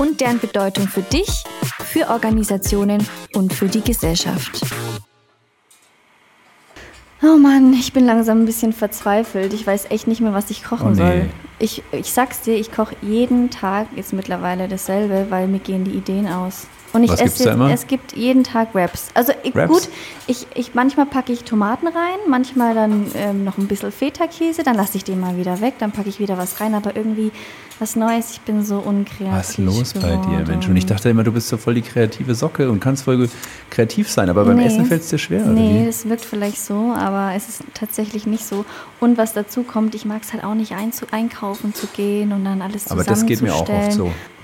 und deren Bedeutung für dich, für Organisationen und für die Gesellschaft. Oh Mann, ich bin langsam ein bisschen verzweifelt. Ich weiß echt nicht mehr, was ich kochen Oh nee. soll. Ich, ich sag's dir, ich koche jeden Tag jetzt mittlerweile dasselbe, weil mir gehen die Ideen aus. Und ich Was esse jetzt, es gibt jeden Tag Wraps. Also ich, gut, ich, ich, manchmal packe ich Tomaten rein, manchmal dann ähm, noch ein bisschen Feta-Käse, dann lasse ich den mal wieder weg, dann packe ich wieder was rein, aber irgendwie was Neues, ich bin so unkreativ. Was ist los bei dir, geworden. Mensch? Und ich dachte immer, du bist so voll die kreative Socke und kannst voll kreativ sein, aber beim Nee. Essen fällt es dir schwer, oder Nee, das wirkt vielleicht so, aber es ist tatsächlich nicht so. Und was dazu kommt, ich mag es halt auch nicht einkaufen zu gehen und dann alles Aber das geht mir auch oft zusammenzustellen. so.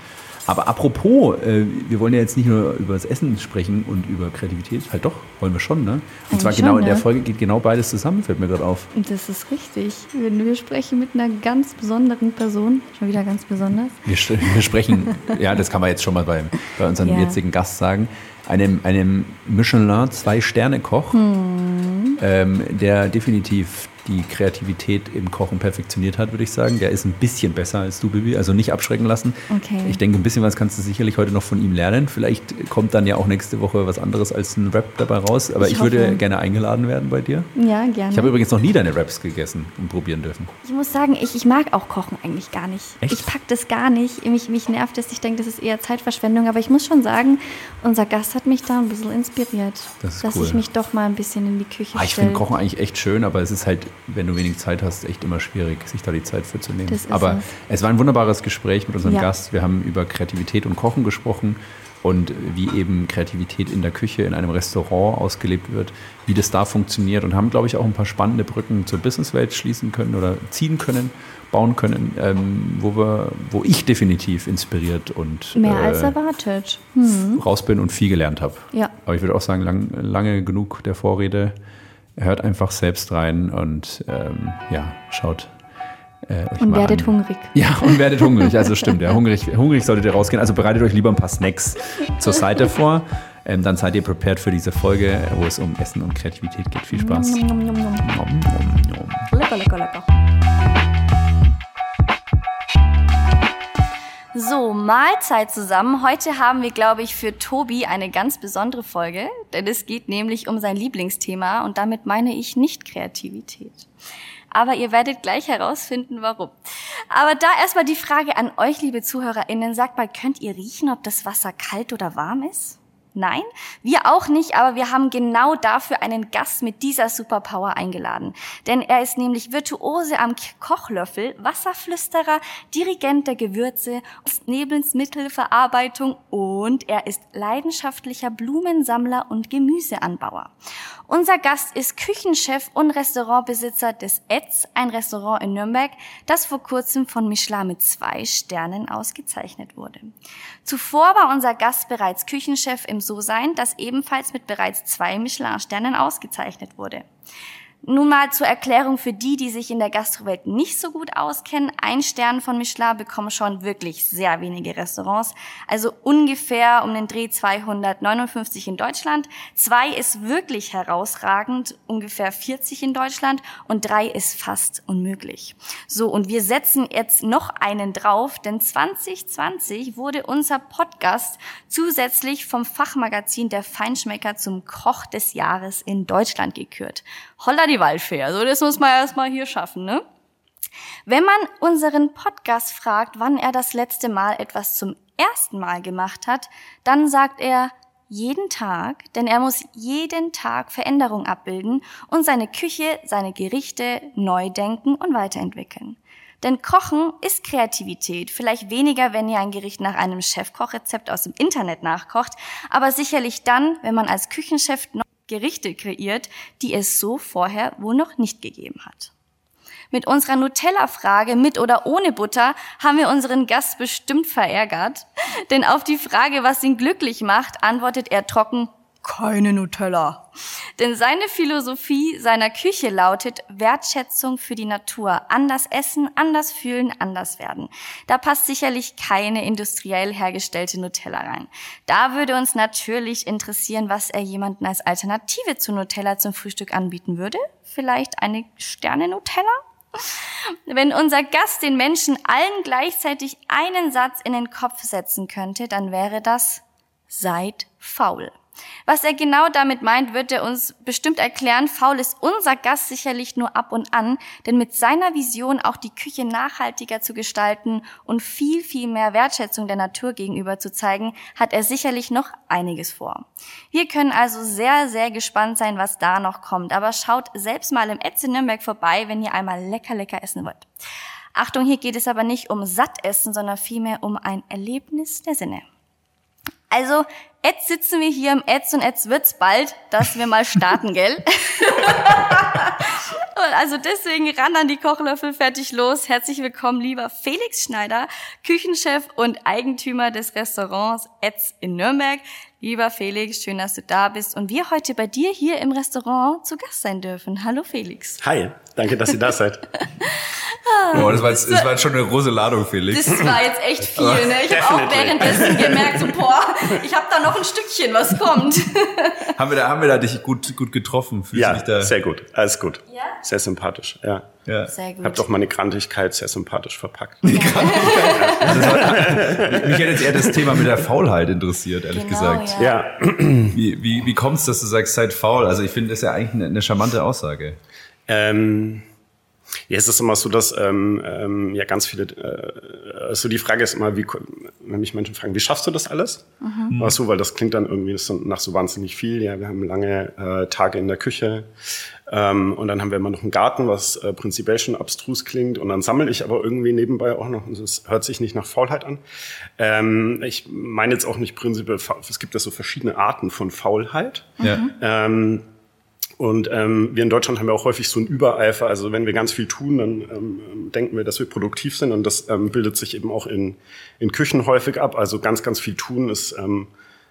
Aber apropos, äh, wir wollen ja jetzt nicht nur über das Essen sprechen und über Kreativität, halt doch, wollen wir schon, ne? Und Eigentlich zwar genau schon, in der ja. Folge geht genau beides zusammen, fällt mir gerade auf. Das ist richtig. Wir, wir sprechen mit einer ganz besonderen Person, schon wieder ganz besonders. Wir, wir sprechen, ja, das kann man jetzt schon mal bei, bei unserem Ja. jetzigen Gast sagen, einem, einem Michelin Zwei-Sterne-Koch, Hm. ähm, der definitiv die Kreativität im Kochen perfektioniert hat, würde ich sagen. Der ist ein bisschen besser als du, Bibi, also nicht abschrecken lassen. Okay. Ich denke, ein bisschen was kannst du sicherlich heute noch von ihm lernen. Vielleicht kommt dann ja auch nächste Woche was anderes als ein Rap dabei raus. Aber Ich ich, würde gerne eingeladen werden bei dir. Ja, gerne. Ich habe übrigens noch nie deine Raps gegessen und probieren dürfen. Ich muss sagen, ich, ich mag auch Kochen eigentlich gar nicht. Echt? Ich pack das gar nicht. Mich, mich nervt es. Ich denke, das ist eher Zeitverschwendung. Aber ich muss schon sagen, unser Gast hat mich da ein bisschen inspiriert. Das dass cool. ich mich doch mal ein bisschen in die Küche Ah, ich finde Kochen eigentlich echt schön, aber es ist halt, wenn du wenig Zeit hast, echt immer schwierig, sich da die Zeit für zu nehmen. Aber es. es war ein wunderbares Gespräch mit unserem Ja. Gast. Wir haben über Kreativität und Kochen gesprochen und wie eben Kreativität in der Küche in einem Restaurant ausgelebt wird, wie das da funktioniert und haben, glaube ich, auch ein paar spannende Brücken zur Businesswelt schließen können oder ziehen können, bauen können, ähm, wo, wir, wo ich definitiv inspiriert und Mehr äh, als erwartet. Hm. raus bin und viel gelernt habe. Ja. Aber ich würde auch sagen, lang, lange genug der Vorrede. Hört einfach selbst rein und ähm, ja, schaut äh, euch Und mal werdet an. hungrig. Ja, und werdet hungrig. Also stimmt, ja, hungrig, hungrig solltet ihr rausgehen. Also bereitet euch lieber ein paar Snacks zur Seite vor. Ähm, dann seid ihr prepared für diese Folge, wo es um Essen und Kreativität geht. Viel Spaß. Nom, nom, nom. Lecker, lecker, lecker. So, Mahlzeit zusammen. Heute haben wir, glaube ich, für Tobi eine ganz besondere Folge, denn es geht nämlich um sein Lieblingsthema und damit meine ich nicht Kreativität. Aber ihr werdet gleich herausfinden, warum. Aber da erstmal die Frage an euch, liebe ZuhörerInnen. Sagt mal, könnt ihr riechen, ob das Wasser kalt oder warm ist? Nein, wir auch nicht, aber wir haben genau dafür einen Gast mit dieser Superpower eingeladen. Denn er ist nämlich Virtuose am Kochlöffel, Wasserflüsterer, Dirigent der Gewürze, Lebensmittelverarbeitung und er ist leidenschaftlicher Blumensammler und Gemüseanbauer. Unser Gast ist Küchenchef und Restaurantbesitzer des Etz, ein Restaurant in Nürnberg, das vor kurzem von Michelin mit zwei Sternen ausgezeichnet wurde. Zuvor war unser Gast bereits Küchenchef im So-Sein, das ebenfalls mit bereits zwei Michelin-Sternen ausgezeichnet wurde. Nun mal zur Erklärung für die, die sich in der Gastrowelt nicht so gut auskennen. Ein Stern von Michelin bekommen schon wirklich sehr wenige Restaurants. Also ungefähr um den Dreh 259 in Deutschland. Zwei ist wirklich herausragend, ungefähr 40 in Deutschland. Und drei ist fast unmöglich. So, und wir setzen jetzt noch einen drauf, denn 2020 wurde unser Podcast zusätzlich vom Fachmagazin Der Feinschmecker zum Koch des Jahres in Deutschland gekürt. Holla die Waldfee. Also das muss man erstmal hier schaffen, ne? Wenn man unseren Podcast fragt, wann er das letzte Mal etwas zum ersten Mal gemacht hat, dann sagt er jeden Tag, denn er muss jeden Tag Veränderung abbilden und seine Küche, seine Gerichte neu denken und weiterentwickeln. Denn Kochen ist Kreativität. Vielleicht weniger, wenn ihr ein Gericht nach einem Chefkochrezept aus dem Internet nachkocht, aber sicherlich dann, wenn man als Küchenchef Gerichte kreiert, die es so vorher wohl noch nicht gegeben hat. Mit unserer Nutella-Frage mit oder ohne Butter haben wir unseren Gast bestimmt verärgert. Denn auf die Frage, was ihn glücklich macht, antwortet er trocken, keine Nutella. Denn seine Philosophie seiner Küche lautet Wertschätzung für die Natur. Anders essen, anders fühlen, anders werden. Da passt sicherlich keine industriell hergestellte Nutella rein. Da würde uns natürlich interessieren, was er jemanden als Alternative zu Nutella zum Frühstück anbieten würde. Vielleicht eine Sterne-Nutella? Wenn unser Gast den Menschen allen gleichzeitig einen Satz in den Kopf setzen könnte, dann wäre das Seid faul. Was er genau damit meint, wird er uns bestimmt erklären. Faul ist unser Gast sicherlich nur ab und an, denn mit seiner Vision auch die Küche nachhaltiger zu gestalten und viel, viel mehr Wertschätzung der Natur gegenüber zu zeigen, hat er sicherlich noch einiges vor. Wir können also sehr, sehr gespannt sein, was da noch kommt. Aber schaut selbst mal im Etze Nürnberg vorbei, wenn ihr einmal lecker, lecker essen wollt. Achtung, hier geht es aber nicht um Sattessen, sondern vielmehr um ein Erlebnis der Sinne. Also, jetzt sitzen wir hier im Etz und jetzt wird's bald, dass wir mal starten, gell? also deswegen ran an die Kochlöffel, fertig los. Herzlich willkommen, lieber Felix Schneider, Küchenchef und Eigentümer des Restaurants Etz in Nürnberg. Lieber Felix, schön, dass du da bist und wir heute bei dir hier im Restaurant zu Gast sein dürfen. Hallo Felix. Hi, danke, dass ihr da seid. Boah, das war, jetzt, das war jetzt schon eine große Ladung, Felix. Das war jetzt echt viel, ne? Ich habe auch währenddessen gemerkt, so, boah, ich habe da noch ein Stückchen, was kommt. haben, wir da, haben wir da dich gut, gut getroffen? Fühlst ja, da? sehr gut, alles gut. Ja? Sehr sympathisch, ja. Ja. Sehr gut. Hab doch meine Grantigkeit sehr sympathisch verpackt. Die Grantigkeit. Also mich hätte jetzt eher das Thema mit der Faulheit interessiert, ehrlich genau, gesagt. Ja. Wie, wie, wie kommt es, dass du sagst, seid faul? Also ich finde, das ist ja eigentlich eine, eine charmante Aussage. Ähm, ja, es ist immer so, dass ähm, ähm, ja ganz viele, äh, also die Frage ist immer, wie, wenn mich Menschen fragen, wie schaffst du das alles? Mhm. Ach so, weil das klingt dann irgendwie so, nach so wahnsinnig viel. Ja, wir haben lange äh, Tage in der Küche ähm, und dann haben wir immer noch einen Garten, was äh, prinzipiell schon abstrus klingt und dann sammle ich aber irgendwie nebenbei auch noch, und es hört sich nicht nach Faulheit an. Ähm, ich meine jetzt auch nicht prinzipiell, es gibt ja so verschiedene Arten von Faulheit. Ja. Ähm, und ähm, wir in Deutschland haben ja auch häufig so einen Übereifer. Also wenn wir ganz viel tun, dann ähm, denken wir, dass wir produktiv sind. Und das ähm, bildet sich eben auch in, in Küchen häufig ab. Also ganz, ganz viel tun ist ähm,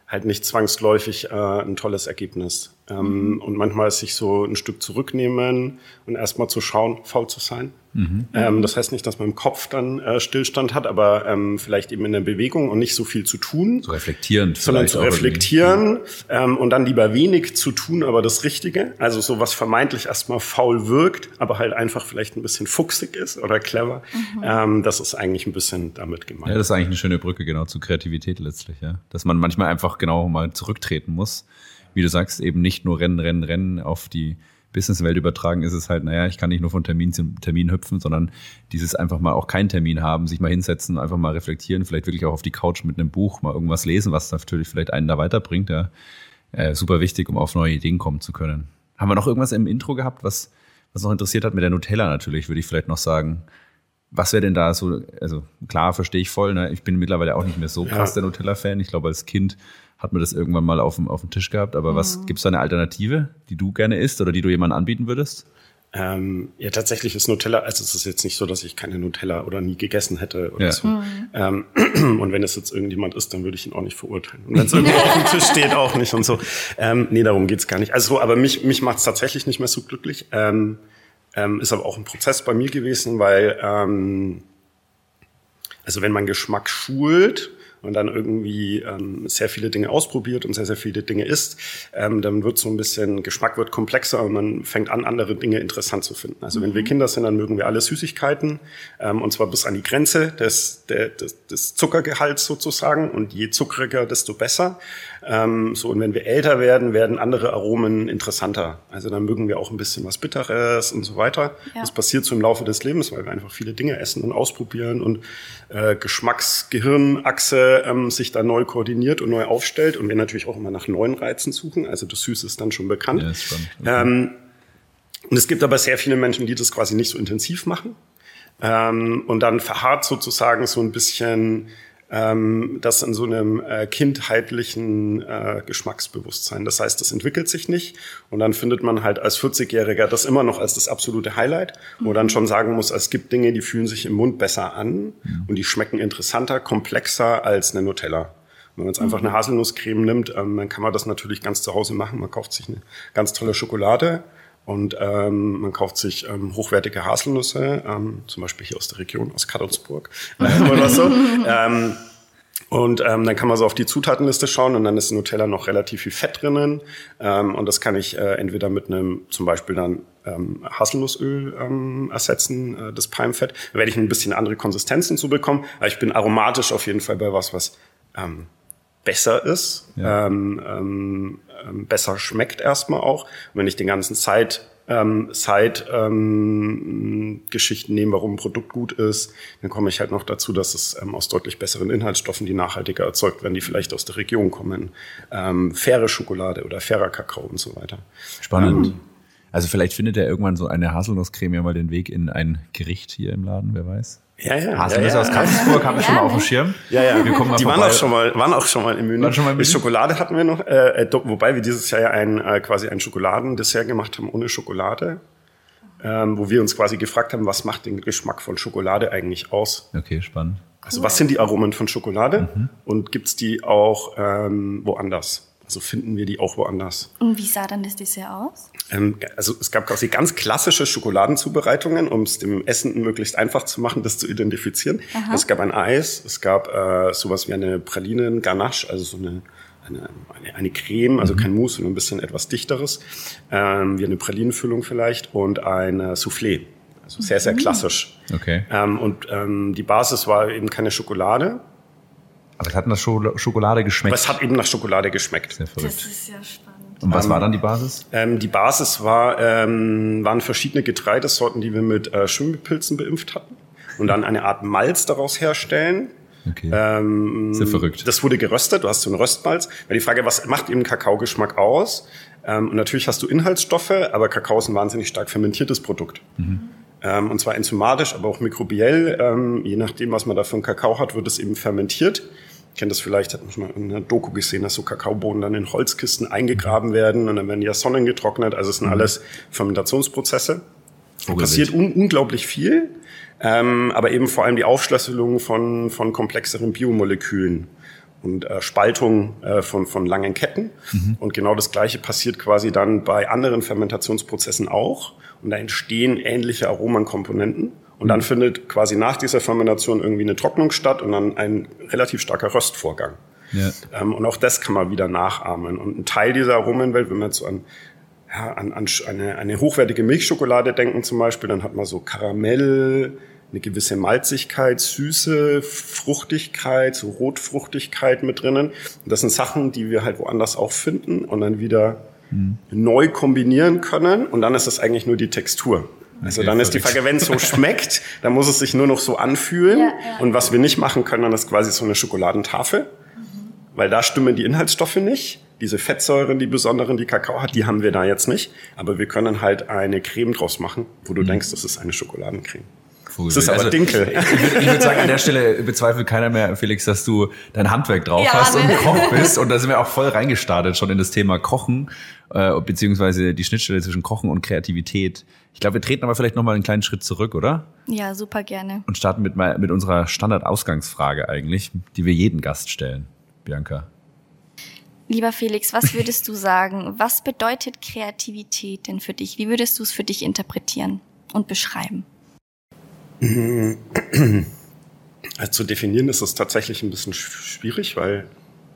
halt nicht zwangsläufig äh, ein tolles Ergebnis. Ähm. Und manchmal ist sich so ein Stück zurücknehmen und erstmal zu schauen, faul zu sein. Mhm. Ähm, das heißt nicht, dass man im Kopf dann äh, Stillstand hat, aber ähm, vielleicht eben in der Bewegung und nicht so viel zu tun. So reflektierend. Sondern zu reflektieren ähm, und dann lieber wenig zu tun, aber das Richtige. Also so was vermeintlich erstmal faul wirkt, aber halt einfach vielleicht ein bisschen fuchsig ist oder clever. Mhm. Ähm, das ist eigentlich ein bisschen damit gemeint. Ja, das ist eigentlich eine schöne Brücke genau zu Kreativität letztlich, ja. Dass man manchmal einfach genau mal zurücktreten muss. Wie du sagst, eben nicht nur rennen, rennen, rennen auf die Businesswelt übertragen ist es halt, naja, ich kann nicht nur von Termin zu Termin hüpfen, sondern dieses einfach mal auch keinen Termin haben, sich mal hinsetzen, einfach mal reflektieren, vielleicht wirklich auch auf die Couch mit einem Buch mal irgendwas lesen, was natürlich vielleicht einen da weiterbringt, ja. Äh, super wichtig, um auf neue Ideen kommen zu können. Haben wir noch irgendwas im Intro gehabt, was, was noch interessiert hat mit der Nutella natürlich, würde ich vielleicht noch sagen. Was wäre denn da so, also klar, verstehe ich voll, ne? ich bin mittlerweile auch nicht mehr so krass ja. der Nutella-Fan. Ich glaube, als Kind hat man das irgendwann mal auf dem, auf dem Tisch gehabt. Aber mhm. was gibt es da eine Alternative, die du gerne isst oder die du jemandem anbieten würdest? Ähm, ja, tatsächlich ist Nutella, also es ist jetzt nicht so, dass ich keine Nutella oder nie gegessen hätte oder ja. so. Mhm. Ähm, und wenn es jetzt irgendjemand ist, dann würde ich ihn auch nicht verurteilen. Und wenn es irgendwo auf dem Tisch steht, auch nicht und so. Ähm, nee, darum geht's gar nicht. Also, aber mich, mich macht es tatsächlich nicht mehr so glücklich. Ähm, ähm, ist aber auch ein Prozess bei mir gewesen, weil ähm, also wenn man Geschmack schult, und dann irgendwie ähm, sehr viele Dinge ausprobiert und sehr, sehr viele Dinge isst, ähm, dann wird so ein bisschen, Geschmack wird komplexer und man fängt an, andere Dinge interessant zu finden. Also mhm. wenn wir mhm. Kinder sind, dann mögen wir alle Süßigkeiten ähm, und zwar bis an die Grenze des, der, des, des Zuckergehalts sozusagen und je zuckriger, desto besser. Ähm, so, und wenn wir älter werden, werden andere Aromen interessanter. Also dann mögen wir auch ein bisschen was Bitteres und so weiter. Ja. Das passiert so im Laufe des Lebens, weil wir einfach viele Dinge essen und ausprobieren und äh, Geschmacksgehirnachse ähm, sich da neu koordiniert und neu aufstellt und wir natürlich auch immer nach neuen Reizen suchen. Also das Süße ist dann schon bekannt. Ja, ist spannend. Okay. Ähm, und es gibt aber sehr viele Menschen, die das quasi nicht so intensiv machen. Ähm, und dann verharrt sozusagen so ein bisschen ähm, das in so einem äh, kindheitlichen äh, Geschmacksbewusstsein. Das heißt, das entwickelt sich nicht und dann findet man halt als 40-Jähriger das immer noch als das absolute Highlight, wo dann schon sagen muss, es gibt Dinge, die fühlen sich im Mund besser an und die schmecken interessanter, komplexer als eine Nutella. Wenn man jetzt einfach eine Haselnusscreme nimmt, ähm, dann kann man das natürlich ganz zu Hause machen. Man kauft sich eine ganz tolle Schokolade und ähm, man kauft sich ähm, hochwertige Haselnüsse, ähm, zum Beispiel hier aus der Region, aus Kadolsburg äh, oder so. ähm, und ähm, dann kann man so auf die Zutatenliste schauen und dann ist in Nutella noch relativ viel Fett drinnen. Ähm, und das kann ich äh, entweder mit einem zum Beispiel dann ähm, Haselnussöl ähm, ersetzen, äh, das Palmfett. Da werde ich ein bisschen andere Konsistenzen zu bekommen. Aber ich bin aromatisch auf jeden Fall bei was, was ähm, besser ist, ja. ähm, ähm, ähm, besser schmeckt erstmal auch. Und wenn ich den ganzen Zeit ähm, Side ähm, Geschichten nehme, warum ein Produkt gut ist, dann komme ich halt noch dazu, dass es ähm, aus deutlich besseren Inhaltsstoffen, die nachhaltiger erzeugt werden, die vielleicht aus der Region kommen, ähm, faire Schokolade oder fairer Kakao und so weiter. Spannend. Ähm, also vielleicht findet er irgendwann so eine Haselnusscreme ja mal den Weg in ein Gericht hier im Laden, wer weiß. Ja, ja. Haselnüsse ja, ja. aus Karlsburg haben wir schon mal auf dem Schirm. Ja, ja. Wir kommen mal die waren auch schon mal, waren auch schon mal im Menü. Waren schon mal im Menü? Schokolade hatten wir noch, äh, äh wobei wir dieses Jahr ja ein, äh, quasi ein Schokoladendessert gemacht haben ohne Schokolade. Ähm, wo wir uns quasi gefragt haben, was macht den Geschmack von Schokolade eigentlich aus? Okay, spannend. Also was sind die Aromen von Schokolade mhm. und gibt's die auch ähm, woanders? Also finden wir die auch woanders. Und wie sah dann das Dessert aus? Ähm, also es gab quasi ganz klassische Schokoladenzubereitungen, um es dem Essen möglichst einfach zu machen, das zu identifizieren. Aha. Es gab ein Eis, es gab äh, sowas wie eine Pralinen Ganache, also so eine eine, eine, eine Creme, also mhm. kein Mousse, sondern ein bisschen etwas dichteres, ähm, wie eine Pralinenfüllung vielleicht und ein Soufflé. Also sehr, sehr mhm. klassisch. Okay. Ähm, und ähm, die Basis war eben keine Schokolade, aber es hat nach Schokolade geschmeckt. Aber es hat eben nach Schokolade geschmeckt. Sehr verrückt. Das ist ja spannend. Und was ähm, war dann die Basis? Ähm, die Basis war, ähm, waren verschiedene Getreidesorten, die wir mit äh, Schimmelpilzen beimpft hatten. Und dann eine Art Malz daraus herstellen. Okay. Ähm, Sehr verrückt. Das wurde geröstet, du hast so einen Röstmalz. Weil die Frage, was macht eben Kakaogeschmack aus? Ähm, und natürlich hast du Inhaltsstoffe, aber Kakao ist ein wahnsinnig stark fermentiertes Produkt. Mhm. Ähm, und zwar enzymatisch, aber auch mikrobiell. Ähm, je nachdem, was man da für einen Kakao hat, wird es eben fermentiert kennt das vielleicht, hat man schon mal in einer Doku gesehen, dass so Kakaobohnen dann in Holzkisten eingegraben werden und dann werden ja Sonnen getrocknet. Also es sind mhm. alles Fermentationsprozesse. Passiert un unglaublich viel, ähm, aber eben vor allem die Aufschlüsselung von, von komplexeren Biomolekülen und äh, Spaltung äh, von, von langen Ketten. Mhm. Und genau das Gleiche passiert quasi dann bei anderen Fermentationsprozessen auch. Und da entstehen ähnliche Aromenkomponenten. Und dann findet quasi nach dieser Fermentation irgendwie eine Trocknung statt und dann ein relativ starker Röstvorgang. Ja. Ähm, und auch das kann man wieder nachahmen. Und ein Teil dieser Aromenwelt, wenn man jetzt so an, ja, an, an eine, eine hochwertige Milchschokolade denken zum Beispiel, dann hat man so Karamell, eine gewisse Malzigkeit, Süße, Fruchtigkeit, so Rotfruchtigkeit mit drinnen. Und das sind Sachen, die wir halt woanders auch finden und dann wieder mhm. neu kombinieren können. Und dann ist das eigentlich nur die Textur. Also dann ist die Frage, wenn es so schmeckt, dann muss es sich nur noch so anfühlen. Ja, ja. Und was wir nicht machen können, dann ist quasi so eine Schokoladentafel. Mhm. Weil da stimmen die Inhaltsstoffe nicht. Diese Fettsäuren, die besonderen, die Kakao hat, die haben wir da jetzt nicht. Aber wir können halt eine Creme draus machen, wo du mhm. denkst, das ist eine Schokoladencreme. Vogel. Das ist aber also, Dinkel. Ich, ich würde würd sagen, an der Stelle bezweifelt keiner mehr, Felix, dass du dein Handwerk drauf ja, hast ne? und Koch bist. Und da sind wir auch voll reingestartet schon in das Thema Kochen, äh, beziehungsweise die Schnittstelle zwischen Kochen und Kreativität. Ich glaube, wir treten aber vielleicht nochmal einen kleinen Schritt zurück, oder? Ja, super gerne. Und starten mit, mit unserer Standardausgangsfrage eigentlich, die wir jeden Gast stellen. Bianca. Lieber Felix, was würdest du sagen? Was bedeutet Kreativität denn für dich? Wie würdest du es für dich interpretieren und beschreiben? Also zu definieren ist es tatsächlich ein bisschen schwierig, weil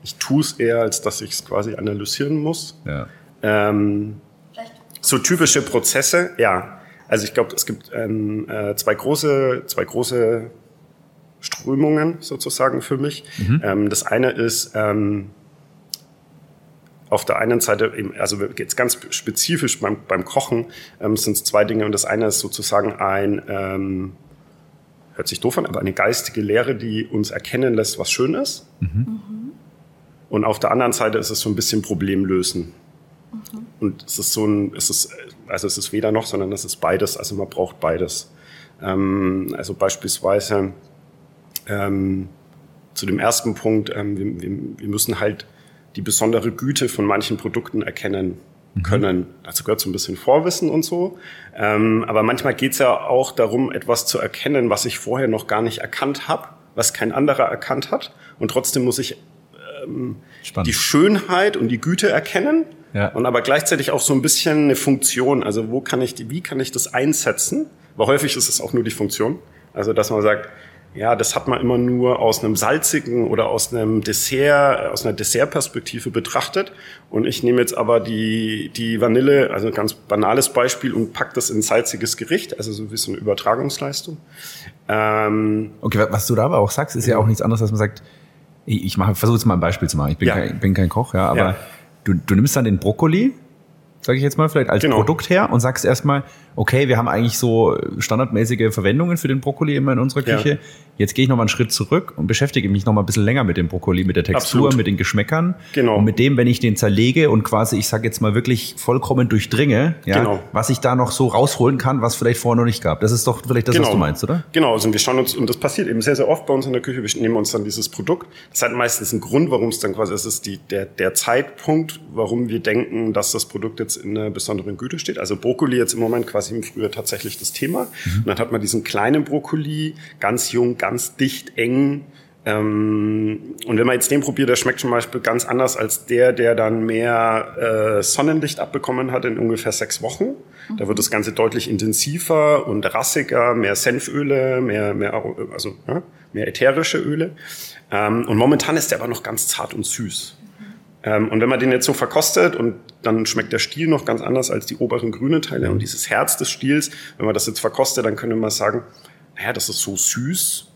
ich tue es eher, als dass ich es quasi analysieren muss. Ja. Ähm, so typische Prozesse, ja. Also ich glaube, es gibt ähm, äh, zwei große, zwei große Strömungen sozusagen für mich. Mhm. Ähm, das eine ist ähm, auf der einen Seite, eben, also jetzt ganz spezifisch beim, beim Kochen, ähm, sind es zwei Dinge und das eine ist sozusagen ein ähm, hört sich doof an, aber eine geistige Lehre, die uns erkennen lässt, was schön ist. Mhm. Und auf der anderen Seite ist es so ein bisschen Problemlösen. Mhm. Und es ist so ein, es ist, also es ist weder noch, sondern es ist beides. Also man braucht beides. Ähm, also beispielsweise, ähm, zu dem ersten Punkt, ähm, wir, wir, wir müssen halt die besondere Güte von manchen Produkten erkennen mhm. können. Dazu gehört so ein bisschen Vorwissen und so. Ähm, aber manchmal geht es ja auch darum, etwas zu erkennen, was ich vorher noch gar nicht erkannt habe, was kein anderer erkannt hat. Und trotzdem muss ich ähm, die Schönheit und die Güte erkennen. Ja. Und aber gleichzeitig auch so ein bisschen eine Funktion. Also wo kann ich die, wie kann ich das einsetzen? Weil häufig ist es auch nur die Funktion. Also dass man sagt, ja, das hat man immer nur aus einem salzigen oder aus einem Dessert, aus einer Dessertperspektive betrachtet. Und ich nehme jetzt aber die, die Vanille, also ein ganz banales Beispiel, und pack das in ein salziges Gericht, also so wie so eine Übertragungsleistung. Ähm, okay, was du da aber auch sagst, ist ja auch nichts anderes, als man sagt, ich mache, versuche jetzt mal ein Beispiel zu machen. Ich bin, ja. kein, bin kein Koch, ja, aber ja. Du, du nimmst dann den Brokkoli, sage ich jetzt mal, vielleicht als genau. Produkt her und sagst erstmal, okay, wir haben eigentlich so standardmäßige Verwendungen für den Brokkoli immer in unserer Küche. Ja. Jetzt gehe ich nochmal einen Schritt zurück und beschäftige mich nochmal ein bisschen länger mit dem Brokkoli, mit der Textur, Absolut. mit den Geschmäckern. Genau. Und mit dem, wenn ich den zerlege und quasi, ich sage jetzt mal wirklich vollkommen durchdringe, ja, genau. was ich da noch so rausholen kann, was vielleicht vorher noch nicht gab. Das ist doch vielleicht das, genau. was du meinst, oder? Genau, also wir schauen uns, und das passiert eben sehr, sehr oft bei uns in der Küche, wir nehmen uns dann dieses Produkt. Das hat meistens einen Grund, warum es dann quasi, es ist die, der, der Zeitpunkt, warum wir denken, dass das Produkt jetzt in einer besonderen Güte steht. Also Brokkoli jetzt im Moment quasi im Frühjahr tatsächlich das Thema. Mhm. Und dann hat man diesen kleinen Brokkoli, ganz jung, ganz dicht, eng. Ähm, und wenn man jetzt den probiert, der schmeckt zum Beispiel ganz anders als der, der dann mehr äh, Sonnenlicht abbekommen hat in ungefähr sechs Wochen. Mhm. Da wird das Ganze deutlich intensiver und rassiger, mehr Senföle, mehr, mehr, also, ja, mehr ätherische Öle. Ähm, und momentan ist der aber noch ganz zart und süß. Ähm, und wenn man den jetzt so verkostet und dann schmeckt der Stiel noch ganz anders als die oberen grünen Teile und dieses Herz des Stiels, wenn man das jetzt verkostet, dann könnte man sagen, naja, das ist so süß,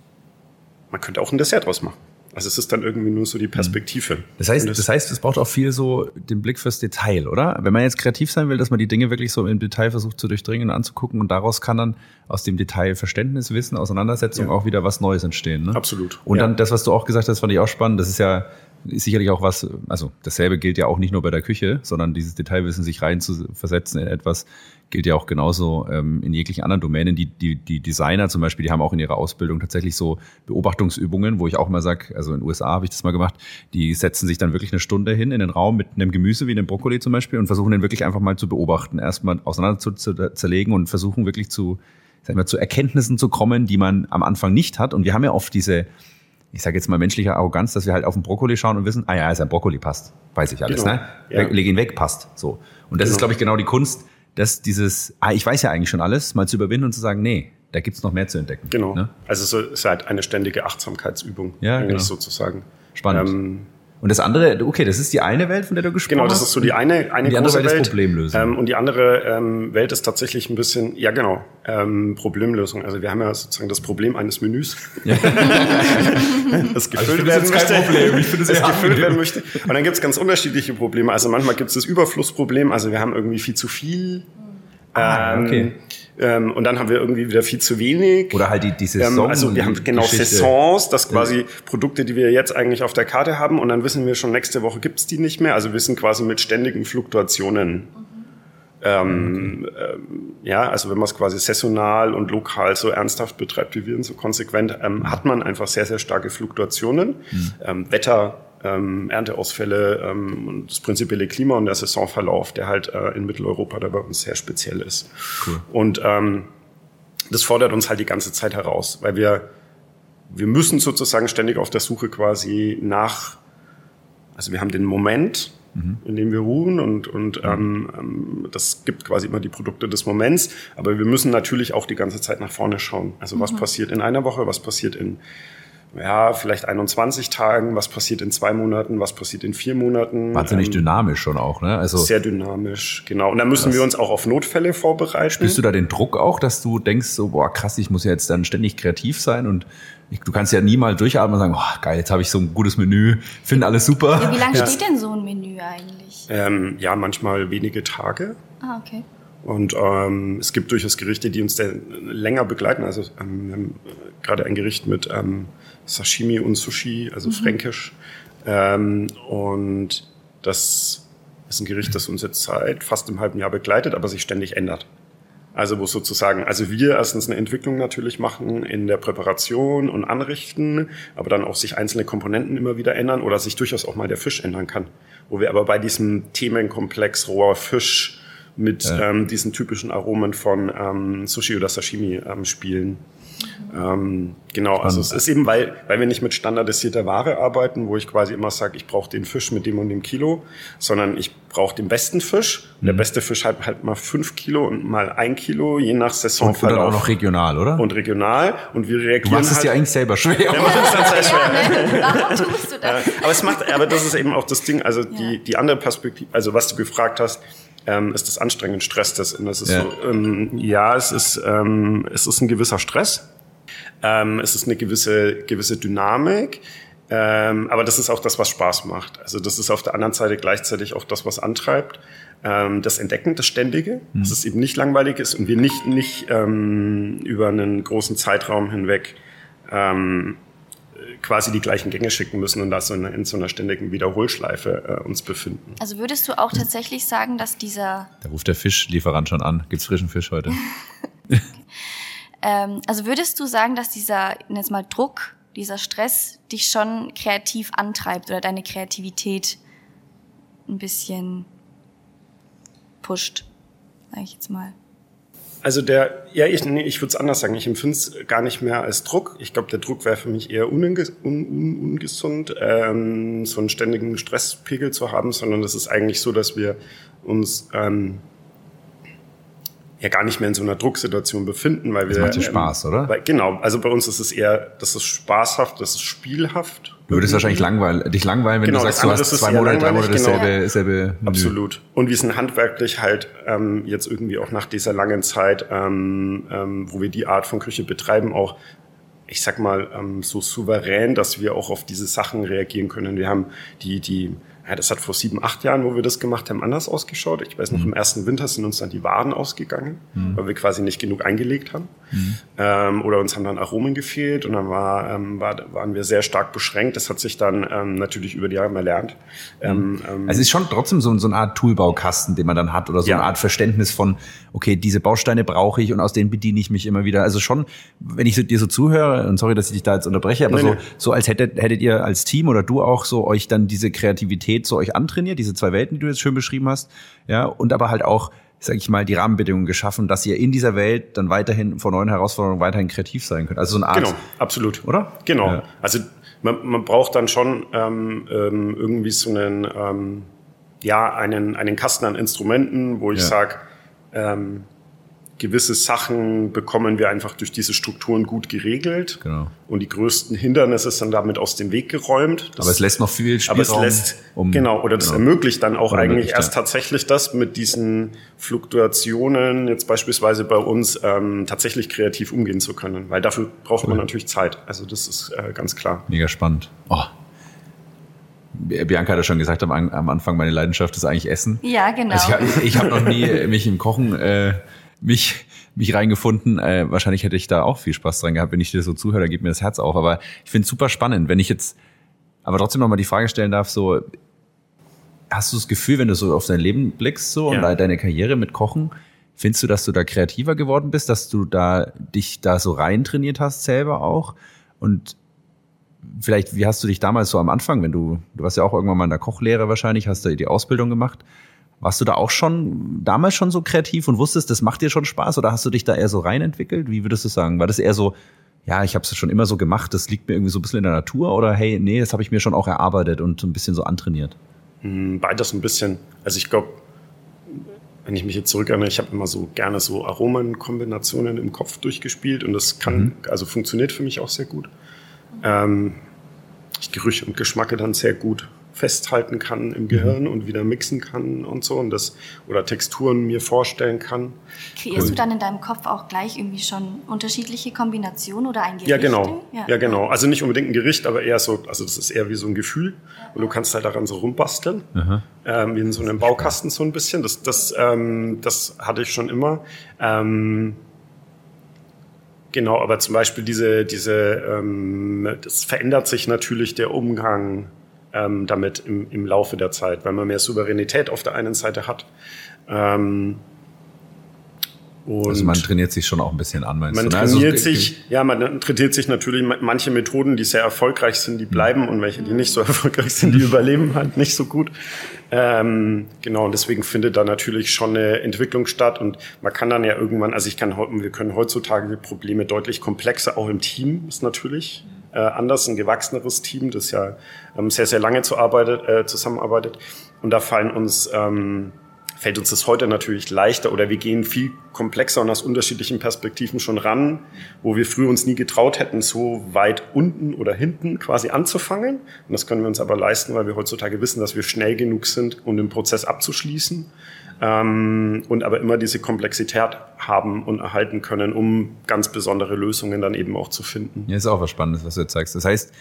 man könnte auch ein Dessert draus machen. Also es ist dann irgendwie nur so die Perspektive. Das heißt, das, das, heißt, es braucht auch viel so den Blick fürs Detail, oder? Wenn man jetzt kreativ sein will, dass man die Dinge wirklich so im Detail versucht zu durchdringen und anzugucken und daraus kann dann aus dem Detail Verständnis, Wissen, Auseinandersetzung ja. auch wieder was Neues entstehen. Ne? Absolut. Und ja. dann das, was du auch gesagt hast, fand ich auch spannend. Das ist ja ist sicherlich auch was, also dasselbe gilt ja auch nicht nur bei der Küche, sondern dieses Detailwissen, sich rein zu versetzen in etwas, gilt ja auch genauso ähm, in jeglichen anderen Domänen. Die, die, die Designer zum Beispiel, die haben auch in ihrer Ausbildung tatsächlich so Beobachtungsübungen, wo ich auch mal sage, also in den USA habe ich das mal gemacht, die setzen sich dann wirklich eine Stunde hin in den Raum mit einem Gemüse wie einem Brokkoli zum Beispiel und versuchen den wirklich einfach mal zu beobachten, erstmal auseinander zu, zu zerlegen und versuchen wirklich zu, sagen wir, zu Erkenntnissen zu kommen, die man am Anfang nicht hat. Und wir haben ja oft diese ich sage jetzt mal menschliche Arroganz, dass wir halt auf den Brokkoli schauen und wissen, ah ja, ist ein Brokkoli, passt. Weiß ich alles, genau. ne? Ja. Leg ihn weg, passt. So. Und das genau. ist, glaube ich, genau die Kunst, dass dieses, ah, ich weiß ja eigentlich schon alles, mal zu überwinden und zu sagen, nee, da gibt's noch mehr zu entdecken. Genau. Ne? Also es ist halt eine ständige Achtsamkeitsübung, ja, genau. sozusagen. Spannend. Ähm, und das andere, okay, das ist die eine Welt, von der du gesprochen hast. Genau, das ist so die eine, eine die große andere Welt. Ist Problemlösung. Ähm, und die andere ähm, Welt ist tatsächlich ein bisschen, ja genau, ähm, Problemlösung. Also wir haben ja sozusagen das Problem eines Menüs. Ja. das gefüllt also werden möchte. Problem. Ich finde es das gefüllt werden möchte. Und dann gibt es ganz unterschiedliche Probleme. Also manchmal gibt es das Überflussproblem. Also wir haben irgendwie viel zu viel. Ah, okay. Ähm, und dann haben wir irgendwie wieder viel zu wenig. Oder halt die, die Saison. Ähm, also wir haben genau Geschichte. Saisons, das quasi ja. Produkte, die wir jetzt eigentlich auf der Karte haben und dann wissen wir schon, nächste Woche gibt's die nicht mehr. Also wir sind quasi mit ständigen Fluktuationen. Mhm. Ähm, ähm, ja, also wenn man es quasi saisonal und lokal so ernsthaft betreibt wie wir und so konsequent, ähm, hat man einfach sehr, sehr starke Fluktuationen. Mhm. Ähm, Wetter, ähm, Ernteausfälle ähm, und das prinzipielle Klima und der Saisonverlauf, der halt äh, in Mitteleuropa da bei uns sehr speziell ist. Cool. Und ähm, das fordert uns halt die ganze Zeit heraus, weil wir, wir müssen sozusagen ständig auf der Suche quasi nach, also wir haben den Moment, mhm. in dem wir ruhen und, und mhm. ähm, ähm, das gibt quasi immer die Produkte des Moments, aber wir müssen natürlich auch die ganze Zeit nach vorne schauen. Also was mhm. passiert in einer Woche, was passiert in ja, vielleicht 21 Tagen, was passiert in zwei Monaten, was passiert in vier Monaten. Wahnsinnig ähm, dynamisch schon auch, ne? Also sehr dynamisch, genau. Und da müssen wir uns auch auf Notfälle vorbereiten. Spürst du da den Druck auch, dass du denkst, so, boah, krass, ich muss ja jetzt dann ständig kreativ sein und ich, du kannst ja nie mal durchatmen und sagen, oh, geil, jetzt habe ich so ein gutes Menü, finde alles super. Ja, wie lange ja. steht denn so ein Menü eigentlich? Ähm, ja, manchmal wenige Tage. Ah, okay. Und ähm, es gibt durchaus Gerichte, die uns länger begleiten. Also ähm, wir haben gerade ein Gericht mit ähm, Sashimi und Sushi, also mhm. fränkisch. Ähm, und das ist ein Gericht, das uns jetzt seit fast einem halben Jahr begleitet, aber sich ständig ändert. Also wo sozusagen, also wir erstens eine Entwicklung natürlich machen in der Präparation und Anrichten, aber dann auch sich einzelne Komponenten immer wieder ändern oder sich durchaus auch mal der Fisch ändern kann. Wo wir aber bei diesem Themenkomplex roher Fisch mit ja. ähm, diesen typischen Aromen von ähm, Sushi oder Sashimi ähm, spielen. Ähm, genau, also es ist eben, weil, weil wir nicht mit standardisierter Ware arbeiten, wo ich quasi immer sage, ich brauche den Fisch mit dem und dem Kilo, sondern ich brauche den besten Fisch. Mhm. Der beste Fisch hat halt mal fünf Kilo und mal ein Kilo, je nach Saisonverlauf. Und dann auch noch regional, oder? Und regional. Und wir reagieren Du machst halt, es dir eigentlich selber schwer. Ja, macht es dann sehr schwer. Ja, Warum tust du das? aber es macht, aber das ist eben auch das Ding, also die, die andere Perspektive, also was du gefragt hast, ähm, ist das anstrengend, stresst das. Und das ist ja. so, ähm, ja, es ist, ähm, es ist ein gewisser Stress. Ähm, es ist eine gewisse, gewisse Dynamik. Ähm, aber das ist auch das, was Spaß macht. Also das ist auf der anderen Seite gleichzeitig auch das, was antreibt. Ähm, das Entdecken, das Ständige, mhm. dass es eben nicht langweilig ist und wir nicht, nicht ähm, über einen großen Zeitraum hinweg ähm, quasi die gleichen Gänge schicken müssen und da so in, in so einer ständigen Wiederholschleife äh, uns befinden. Also würdest du auch tatsächlich sagen, dass dieser... Da ruft der Fischlieferant schon an. Gibt's frischen Fisch heute? Ähm, also würdest du sagen, dass dieser, jetzt mal Druck, dieser Stress dich schon kreativ antreibt oder deine Kreativität ein bisschen pusht, sage ich jetzt mal? Also der, ja, ich, nee, ich würde es anders sagen. Ich empfinde es gar nicht mehr als Druck. Ich glaube, der Druck wäre für mich eher unges un un ungesund, ähm, so einen ständigen Stresspegel zu haben, sondern es ist eigentlich so, dass wir uns ähm, ja gar nicht mehr in so einer Drucksituation befinden, weil wir. Das macht dir Spaß, ähm, oder? Weil, genau, also bei uns ist es eher, das ist spaßhaft, das ist spielhaft. Du würdest wahrscheinlich langweilen, dich langweilen, wenn genau, du sagst, du hast zwei Monate, drei Monate dasselbe, genau. dasselbe. Absolut. Und wir sind handwerklich halt ähm, jetzt irgendwie auch nach dieser langen Zeit, ähm, ähm, wo wir die Art von Küche betreiben, auch ich sag mal, ähm, so souverän, dass wir auch auf diese Sachen reagieren können. Wir haben die, die ja, das hat vor sieben, acht Jahren, wo wir das gemacht haben, anders ausgeschaut. Ich weiß noch, mhm. im ersten Winter sind uns dann die Waden ausgegangen, mhm. weil wir quasi nicht genug eingelegt haben. Mhm. Ähm, oder uns haben dann Aromen gefehlt und dann war, ähm, war, waren wir sehr stark beschränkt. Das hat sich dann ähm, natürlich über die Jahre erlernt. Ähm, mhm. ähm, also es ist schon trotzdem so, so eine Art Toolbaukasten, den man dann hat oder so ja. eine Art Verständnis von, okay, diese Bausteine brauche ich und aus denen bediene ich mich immer wieder. Also schon, wenn ich so, dir so zuhöre, und sorry, dass ich dich da jetzt unterbreche, aber nee, so, nee. so als hättet, hättet ihr als Team oder du auch so euch dann diese Kreativität Kreativität so euch antrainiert, diese zwei Welten, die du jetzt schön beschrieben hast, ja, und aber halt auch, sage ich mal, die Rahmenbedingungen geschaffen, dass ihr in dieser Welt dann weiterhin vor neuen Herausforderungen weiterhin kreativ sein könnt. Also so eine Art. Genau, absolut. Oder? Genau. Ja. Also man, man braucht dann schon ähm, ähm, irgendwie so einen, ähm, ja, einen, einen Kasten an Instrumenten, wo ich ja. sage, ähm, gewisse Sachen bekommen wir einfach durch diese Strukturen gut geregelt. Genau. Und die größten Hindernisse sind damit aus dem Weg geräumt. Das, aber es lässt noch viel Spielraum. Aber es lässt, um, genau, oder das genau. ermöglicht dann auch eigentlich erst tatsächlich das mit diesen Fluktuationen, jetzt beispielsweise bei uns, ähm, tatsächlich kreativ umgehen zu können. Weil dafür braucht cool. man natürlich Zeit. Also das ist äh, ganz klar. Mega spannend. Oh. Bianca hat ja schon gesagt am, am Anfang, meine Leidenschaft ist eigentlich Essen. Ja, genau. Also ich, ich habe noch nie mich im Kochen äh, mich, mich reingefunden. Äh, wahrscheinlich hätte ich da auch viel Spaß dran gehabt, wenn ich dir so zuhöre, da geht mir das Herz auf. Aber ich finde es super spannend, wenn ich jetzt aber trotzdem nochmal die Frage stellen darf, so, hast du das Gefühl, wenn du so auf dein Leben blickst so ja. und deine Karriere mit Kochen, findest du, dass du da kreativer geworden bist, dass du da dich da so rein trainiert hast selber auch? Und vielleicht, wie hast du dich damals so am Anfang, wenn du, du warst ja auch irgendwann mal in der Kochlehre wahrscheinlich, hast du die Ausbildung gemacht, warst du da auch schon damals schon so kreativ und wusstest, das macht dir schon Spaß oder hast du dich da eher so reinentwickelt? Wie würdest du sagen? War das eher so, ja, ich habe es schon immer so gemacht, das liegt mir irgendwie so ein bisschen in der Natur oder hey, nee, das habe ich mir schon auch erarbeitet und ein bisschen so antrainiert? Hm, beides ein bisschen. Also ich glaube, wenn ich mich jetzt zurückerinnere, ich habe immer so gerne so Aromenkombinationen im Kopf durchgespielt und das kann, mhm. also funktioniert für mich auch sehr gut. Ähm, ich Gerüche und Geschmacke dann sehr gut festhalten kann im Gehirn mhm. und wieder mixen kann und so und das oder Texturen mir vorstellen kann. Kreierst und, du dann in deinem Kopf auch gleich irgendwie schon unterschiedliche Kombinationen oder ein Gericht? Ja, genau. Ja. ja. genau. Also nicht unbedingt ein Gericht, aber eher so, also das ist eher wie so ein Gefühl und du kannst halt daran so rumbasteln, ähm, wie in so einem Baukasten so ein bisschen. Das, das, ähm, das hatte ich schon immer. Ähm, Genau, aber zum Beispiel diese, diese, ähm, das verändert sich natürlich der Umgang ähm, damit im, im Laufe der Zeit, weil man mehr Souveränität auf der einen Seite hat. Ähm, also man trainiert sich schon auch ein bisschen an, meinst man du? Man trainiert also, sich, ja, man trainiert sich natürlich manche Methoden, die sehr erfolgreich sind, die bleiben und welche, die nicht so erfolgreich sind, die überleben halt nicht so gut. Ähm, genau, und deswegen findet da natürlich schon eine Entwicklung statt und man kann dann ja irgendwann, also ich kann, wir können heutzutage die Probleme deutlich komplexer, auch im Team ist natürlich äh, anders, ein gewachseneres Team, das ja ähm, sehr, sehr lange zu arbeitet, äh, zusammenarbeitet und da fallen uns ähm, fällt uns das heute natürlich leichter oder wir gehen viel komplexer und aus unterschiedlichen Perspektiven schon ran, wo wir früher uns nie getraut hätten, so weit unten oder hinten quasi anzufangen. Und das können wir uns aber leisten, weil wir heutzutage wissen, dass wir schnell genug sind, um den Prozess abzuschließen. Ähm, und aber immer diese Komplexität haben und erhalten können, um ganz besondere Lösungen dann eben auch zu finden. Ja, ist auch was Spannendes, was du jetzt sagst. Das heißt,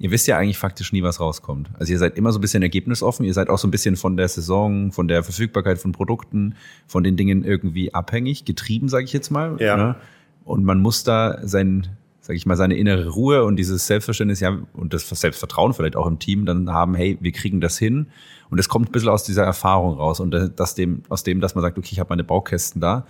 ihr wisst ja eigentlich faktisch nie, was rauskommt. Also ihr seid immer so ein bisschen ergebnisoffen, ihr seid auch so ein bisschen von der Saison, von der Verfügbarkeit von Produkten, von den Dingen irgendwie abhängig, getrieben, sage ich jetzt mal. Ja. Ne? Und man muss da sein, sage ich mal, seine innere Ruhe und dieses Selbstverständnis ja und das Selbstvertrauen vielleicht auch im Team dann haben, hey, wir kriegen das hin. Und es kommt ein bisschen aus dieser Erfahrung raus und das dem, aus dem, dass man sagt, okay, ich habe meine Baukästen da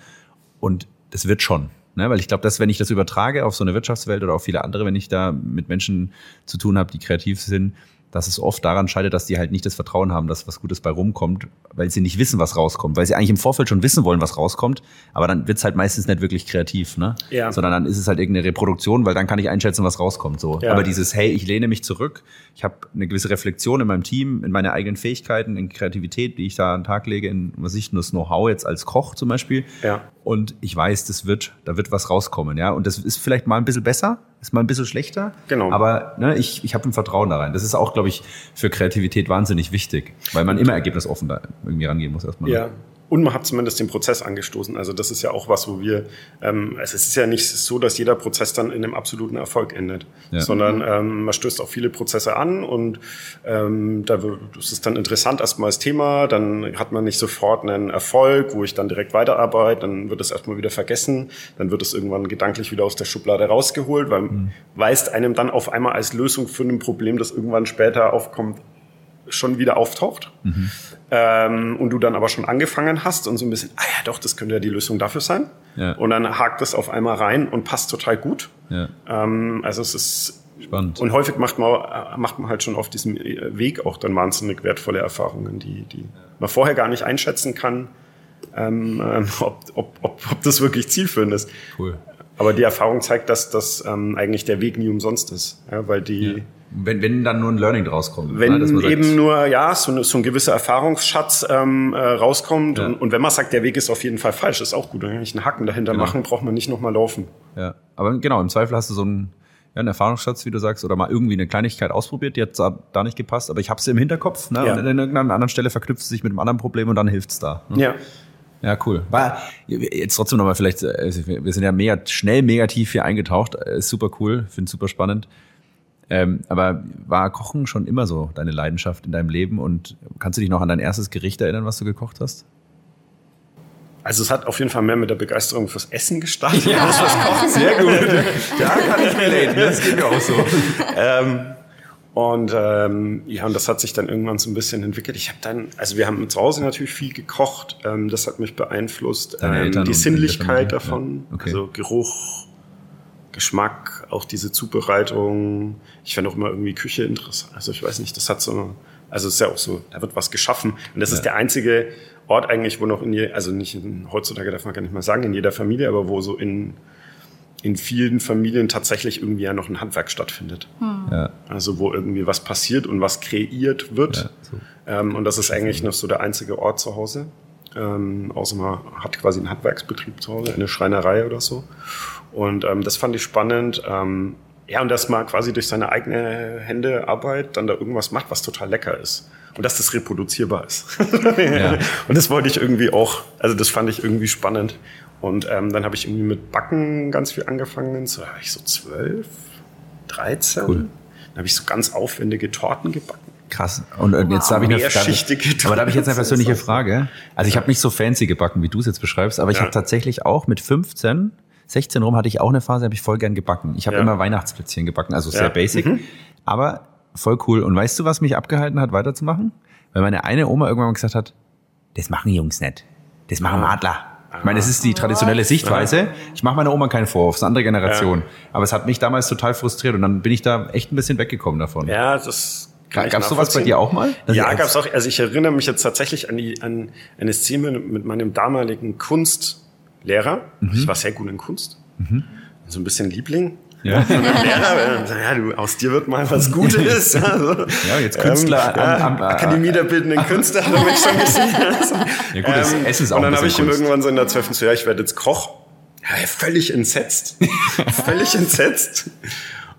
und das wird schon. Ne? Weil ich glaube, dass wenn ich das übertrage auf so eine Wirtschaftswelt oder auf viele andere, wenn ich da mit Menschen zu tun habe, die kreativ sind, dass es oft daran scheitert, dass die halt nicht das Vertrauen haben, dass was Gutes bei rumkommt, weil sie nicht wissen, was rauskommt, weil sie eigentlich im Vorfeld schon wissen wollen, was rauskommt, aber dann wird's halt meistens nicht wirklich kreativ, ne? Ja. Sondern dann ist es halt irgendeine Reproduktion, weil dann kann ich einschätzen, was rauskommt. So. Ja. Aber dieses, hey, ich lehne mich zurück, ich habe eine gewisse Reflexion in meinem Team, in meine eigenen Fähigkeiten, in Kreativität, die ich da an den Tag lege, in was ich nur das Know-how jetzt als Koch zum Beispiel. Ja. Und ich weiß, das wird, da wird was rauskommen, ja. Und das ist vielleicht mal ein bisschen besser, ist mal ein bisschen schlechter. Genau. Aber ne, ich, ich habe ein Vertrauen da rein. Das ist auch, glaube ich, für Kreativität wahnsinnig wichtig, weil man immer ergebnisoffen da irgendwie rangehen muss erstmal. Ne? Ja. Und man hat zumindest den Prozess angestoßen. Also das ist ja auch was, wo wir, ähm, es ist ja nicht so, dass jeder Prozess dann in einem absoluten Erfolg endet, Ja. sondern ähm, man stößt auf viele Prozesse an und ähm, da ist dann interessant erstmal als Thema, dann hat man nicht sofort einen Erfolg, wo ich dann direkt weiterarbeite, dann wird es erstmal wieder vergessen, dann wird es irgendwann gedanklich wieder aus der Schublade rausgeholt, weil weist einem dann auf einmal als Lösung für ein Problem, das irgendwann später aufkommt, schon wieder auftaucht ähm, und du dann aber schon angefangen hast und so ein bisschen, ah ja doch, das könnte ja die Lösung dafür sein. Ja. Und dann hakt das auf einmal rein und passt total gut. Ja. Ähm, also es ist Spannend. und häufig macht man, äh, macht man halt schon auf diesem äh, Weg auch dann wahnsinnig wertvolle Erfahrungen, die, die man vorher gar nicht einschätzen kann, ähm, ähm, ob, ob, ob, ob das wirklich zielführend ist. Cool. Aber die Erfahrung zeigt, dass das ähm, eigentlich der Weg nie umsonst ist. Ja, weil die, Wenn, wenn dann nur ein Learning draus kommt. wenn ne, man sagt, eben nur ja so, eine- so ein gewisser Erfahrungsschatz ähm, äh, rauskommt Ja. und, und wenn man sagt, der Weg ist auf jeden Fall falsch, ist auch gut. Dann kann ich einen Haken dahinter Genau. machen, braucht man nicht nochmal laufen. Ja, aber genau, im Zweifel hast du so einen, ja, einen Erfahrungsschatz, wie du sagst, oder mal irgendwie eine Kleinigkeit ausprobiert, die hat da, nicht gepasst, aber ich habe sie im Hinterkopf, ne? Ja. Und an irgendeiner anderen Stelle verknüpft es sich mit einem anderen Problem und dann hilft's da. Ne? Ja. Ja, cool. War jetzt trotzdem nochmal vielleicht, äh, wir sind ja mega schnell mega tief hier eingetaucht, äh, ist super cool, finde super spannend. Ähm, aber war Kochen schon immer so deine Leidenschaft in deinem Leben und kannst du dich noch an dein erstes Gericht erinnern, was du gekocht hast? Also es hat auf jeden Fall mehr mit der Begeisterung fürs Essen gestartet. Ja, als fürs Kochen. Sehr gut. Da kann ich relaten, das geht mir auch so. ähm, und ähm, ja, und das hat sich dann irgendwann so ein bisschen entwickelt. Ich habe dann, also wir haben zu Hause natürlich viel gekocht. Ähm, das hat mich beeinflusst. Ähm, die Sinnlichkeit davon, ja. Okay. also Geruch, Geschmack, auch diese Zubereitung. Ich fand auch immer irgendwie Küche interessant. Also ich weiß nicht, das hat so, also es ist ja auch so, da wird was geschaffen. Und das ist der einzige Ort eigentlich, wo noch in je, also nicht in, heutzutage darf man gar nicht mal sagen, in jeder Familie, aber wo so in in vielen Familien tatsächlich irgendwie ja noch ein Handwerk stattfindet. Ja, Also wo irgendwie was passiert und was kreiert wird. Ja, so. ähm, und das ist eigentlich noch so der einzige Ort zu Hause. Ähm, außer man hat quasi einen Handwerksbetrieb zu Hause, eine Schreinerei oder so. Und ähm, das fand ich spannend. Ähm, ja, und dass man quasi durch seine eigene Hände Arbeit dann da irgendwas macht, was total lecker ist. Und dass das reproduzierbar ist. Ja. Und das wollte ich irgendwie auch, also das fand ich irgendwie spannend. Und ähm, dann habe ich irgendwie mit Backen ganz viel angefangen. So war ich so zwölf, 13. Cool. Dann habe ich so ganz aufwendige Torten gebacken. Krass. Und äh, jetzt habe ich eine darf, aber da habe ich jetzt eine persönliche Frage. Also ich habe nicht so fancy gebacken, wie du es jetzt beschreibst, aber ich Ja. habe tatsächlich auch mit 15, 16 rum hatte ich auch eine Phase, habe ich voll gern gebacken. Ich habe Ja. immer Weihnachtsplätzchen gebacken, also sehr Ja. basic, Mhm. aber voll cool. Und weißt du, was mich abgehalten hat, weiterzumachen? Weil meine eine Oma irgendwann mal gesagt hat, das machen Jungs nicht. Das machen Adler. Ich meine, es ist die traditionelle Sichtweise. Ich mache meiner Oma keinen Vorwurf, es ist eine andere Generation. Aber es hat mich damals total frustriert und dann bin ich da echt ein bisschen weggekommen davon. Ja, das Gab es sowas bei dir auch mal? ja, gab es auch. Also ich erinnere mich jetzt tatsächlich an, die, an eine Szene mit meinem damaligen Kunstlehrer. Mhm. Ich war sehr gut in Kunst. Mhm. So ein bisschen Liebling. Ja. Lehrer, ja, du, aus dir wird mal was Gutes. Also, ja, jetzt Künstler. Ähm, am, am, Akademie der Bildenden Künste hat er mich schon gesehen. Also, ja, gut, das ähm, Essen ist auch Und dann habe ich ihm irgendwann so in der 12. so, ja, ich werde jetzt Koch. Ja, völlig entsetzt. völlig entsetzt.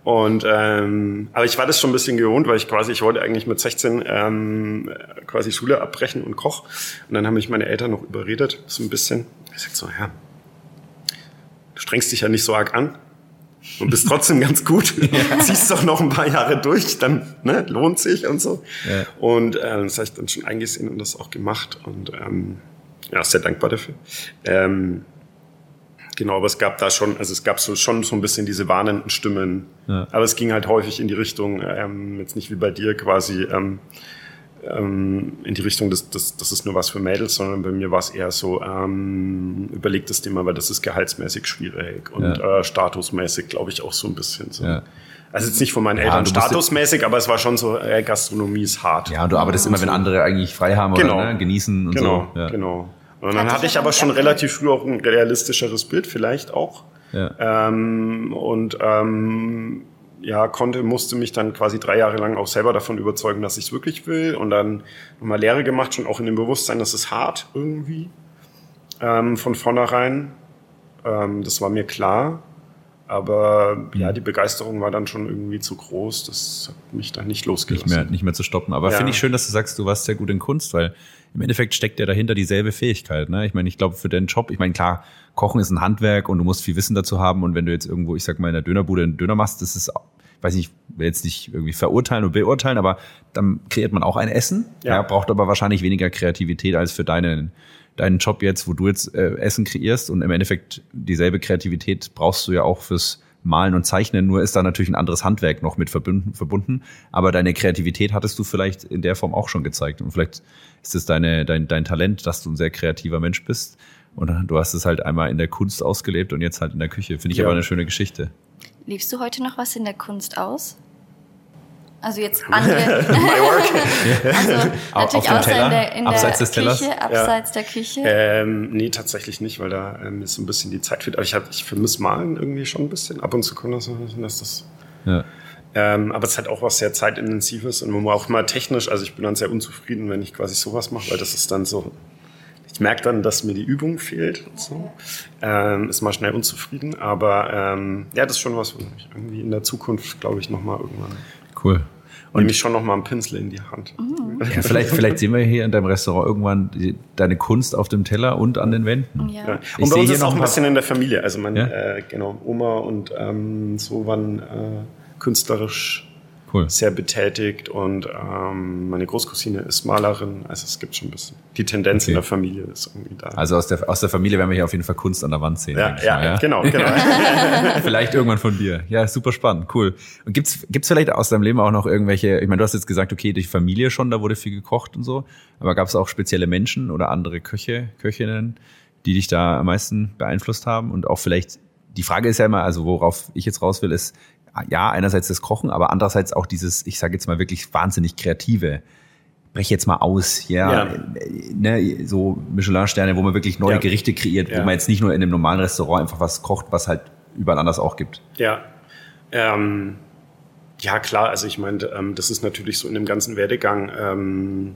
Und ähm, aber ich war das schon ein bisschen gewohnt, weil ich quasi, ich wollte eigentlich mit 16 ähm, quasi Schule abbrechen und Koch. Und dann haben mich meine Eltern noch überredet, so ein bisschen. Ich sag so, ja, du strengst dich ja nicht so arg an und bist trotzdem ganz gut. ja. Ziehst doch noch ein paar Jahre durch, dann ne, lohnt sich und so. Ja. Und äh, das habe ich dann schon eingesehen und das auch gemacht und ähm, ja, sehr dankbar dafür. Ähm, Genau, aber es gab da schon, also es gab so schon so ein bisschen diese warnenden Stimmen. Ja. Aber es ging halt häufig in die Richtung, ähm, jetzt nicht wie bei dir quasi, ähm, ähm, in die Richtung, das, das, das ist nur was für Mädels, sondern bei mir war es eher so, ähm, überleg das Thema, weil das ist gehaltsmäßig schwierig und ja. äh, statusmäßig, glaube ich, auch so ein bisschen so. Ja. Also jetzt nicht von meinen Eltern statusmäßig, aber es war schon so, äh, Gastronomie ist hart. Ja, und du arbeitest immer, wenn andere eigentlich frei haben genau. oder ne, genießen und genau, so. Ja. Genau, und dann hatte ich aber schon relativ früh auch ein realistischeres Bild, vielleicht auch. Ja. Ähm, und ähm, ja, konnte, musste mich dann quasi drei Jahre lang auch selber davon überzeugen, dass ich es wirklich will. Und dann nochmal Lehre gemacht, schon auch in dem Bewusstsein, das ist hart irgendwie. Ähm, von vornherein. Ähm, das war mir klar. Aber ja, mhm. die Begeisterung war dann schon irgendwie zu groß. Das hat mich dann nicht losgelassen. Nicht mehr, nicht mehr zu stoppen. Aber ja. finde ich schön, dass du sagst, du warst sehr gut in Kunst, weil im Endeffekt steckt ja dahinter dieselbe Fähigkeit. Ne? Ich meine, ich glaube, für deinen Job, ich meine, klar, Kochen ist ein Handwerk und du musst viel Wissen dazu haben. Und wenn du jetzt irgendwo, ich sag mal, in der Dönerbude einen Döner machst, das ist, weiß nicht, will jetzt nicht irgendwie verurteilen oder beurteilen, aber dann kreiert man auch ein Essen. Ja. ja braucht aber wahrscheinlich weniger Kreativität als für deinen deinen Job jetzt, wo du jetzt äh, Essen kreierst und im Endeffekt dieselbe Kreativität brauchst du ja auch fürs Malen und Zeichnen, nur ist da natürlich ein anderes Handwerk noch mit verbunden, verbunden. Aber deine Kreativität hattest du vielleicht in der Form auch schon gezeigt. Und vielleicht ist es deine, dein, dein Talent, dass du ein sehr kreativer Mensch bist. Und du hast es halt einmal in der Kunst ausgelebt und jetzt halt in der Küche. Finde ich ja. aber eine schöne Geschichte. Liebst du heute noch was in der Kunst aus? Also jetzt work. also natürlich außer in der, in abseits der des Tellers? Küche, abseits ja. der Küche. Ähm, nee, tatsächlich nicht, weil da ähm, ist so ein bisschen die Zeit fehlt. Aber ich, hab, ich vermisse Malen irgendwie schon ein bisschen. Ab und zu kommt das, dass das. Ja. Ähm, aber es ist halt auch was sehr zeitintensives und man auch mal technisch, also ich bin dann sehr unzufrieden, wenn ich quasi sowas mache, weil das ist dann so, ich merke dann, dass mir die Übung fehlt und so. Ähm, ist mal schnell unzufrieden, aber ähm, ja, das ist schon was, was ich irgendwie in der Zukunft, glaube ich, nochmal irgendwann Cool. Und nehme ich schon noch mal einen Pinsel in die Hand. Ja, vielleicht, vielleicht sehen wir hier in deinem Restaurant irgendwann die, deine Kunst auf dem Teller und an den Wänden. Ja. ja. Und bei uns ist auch ein bisschen in der Familie. Also meine, ja? äh, genau, Oma und ähm, so waren äh, künstlerisch cool. sehr betätigt und ähm, meine Großcousine ist Malerin, also es gibt schon ein bisschen. Die Tendenz okay. in der Familie ist irgendwie da. Also aus der, aus der Familie werden wir hier auf jeden Fall Kunst an der Wand sehen. Ja, ja, mal, ja, genau, genau. vielleicht irgendwann von dir. Ja, super spannend, cool. Und gibt's gibt's vielleicht aus deinem Leben auch noch irgendwelche, ich meine, du hast jetzt gesagt, okay, durch Familie schon, da wurde viel gekocht und so, aber gab es auch spezielle Menschen oder andere Köche, Köchinnen, die dich da am meisten beeinflusst haben und auch vielleicht die Frage ist ja immer, also worauf ich jetzt raus will, ist, ja, einerseits das Kochen, aber andererseits auch dieses, ich sage jetzt mal wirklich wahnsinnig kreative. Brech jetzt mal aus, ja, ja. Ne, so Michelin-Sterne, wo man wirklich neue ja. Gerichte kreiert, ja. wo man jetzt nicht nur in einem normalen Restaurant einfach was kocht, was halt überall anders auch gibt. Ja, ähm, ja klar, also ich meine, ähm, das ist natürlich so in dem ganzen Werdegang. Ähm,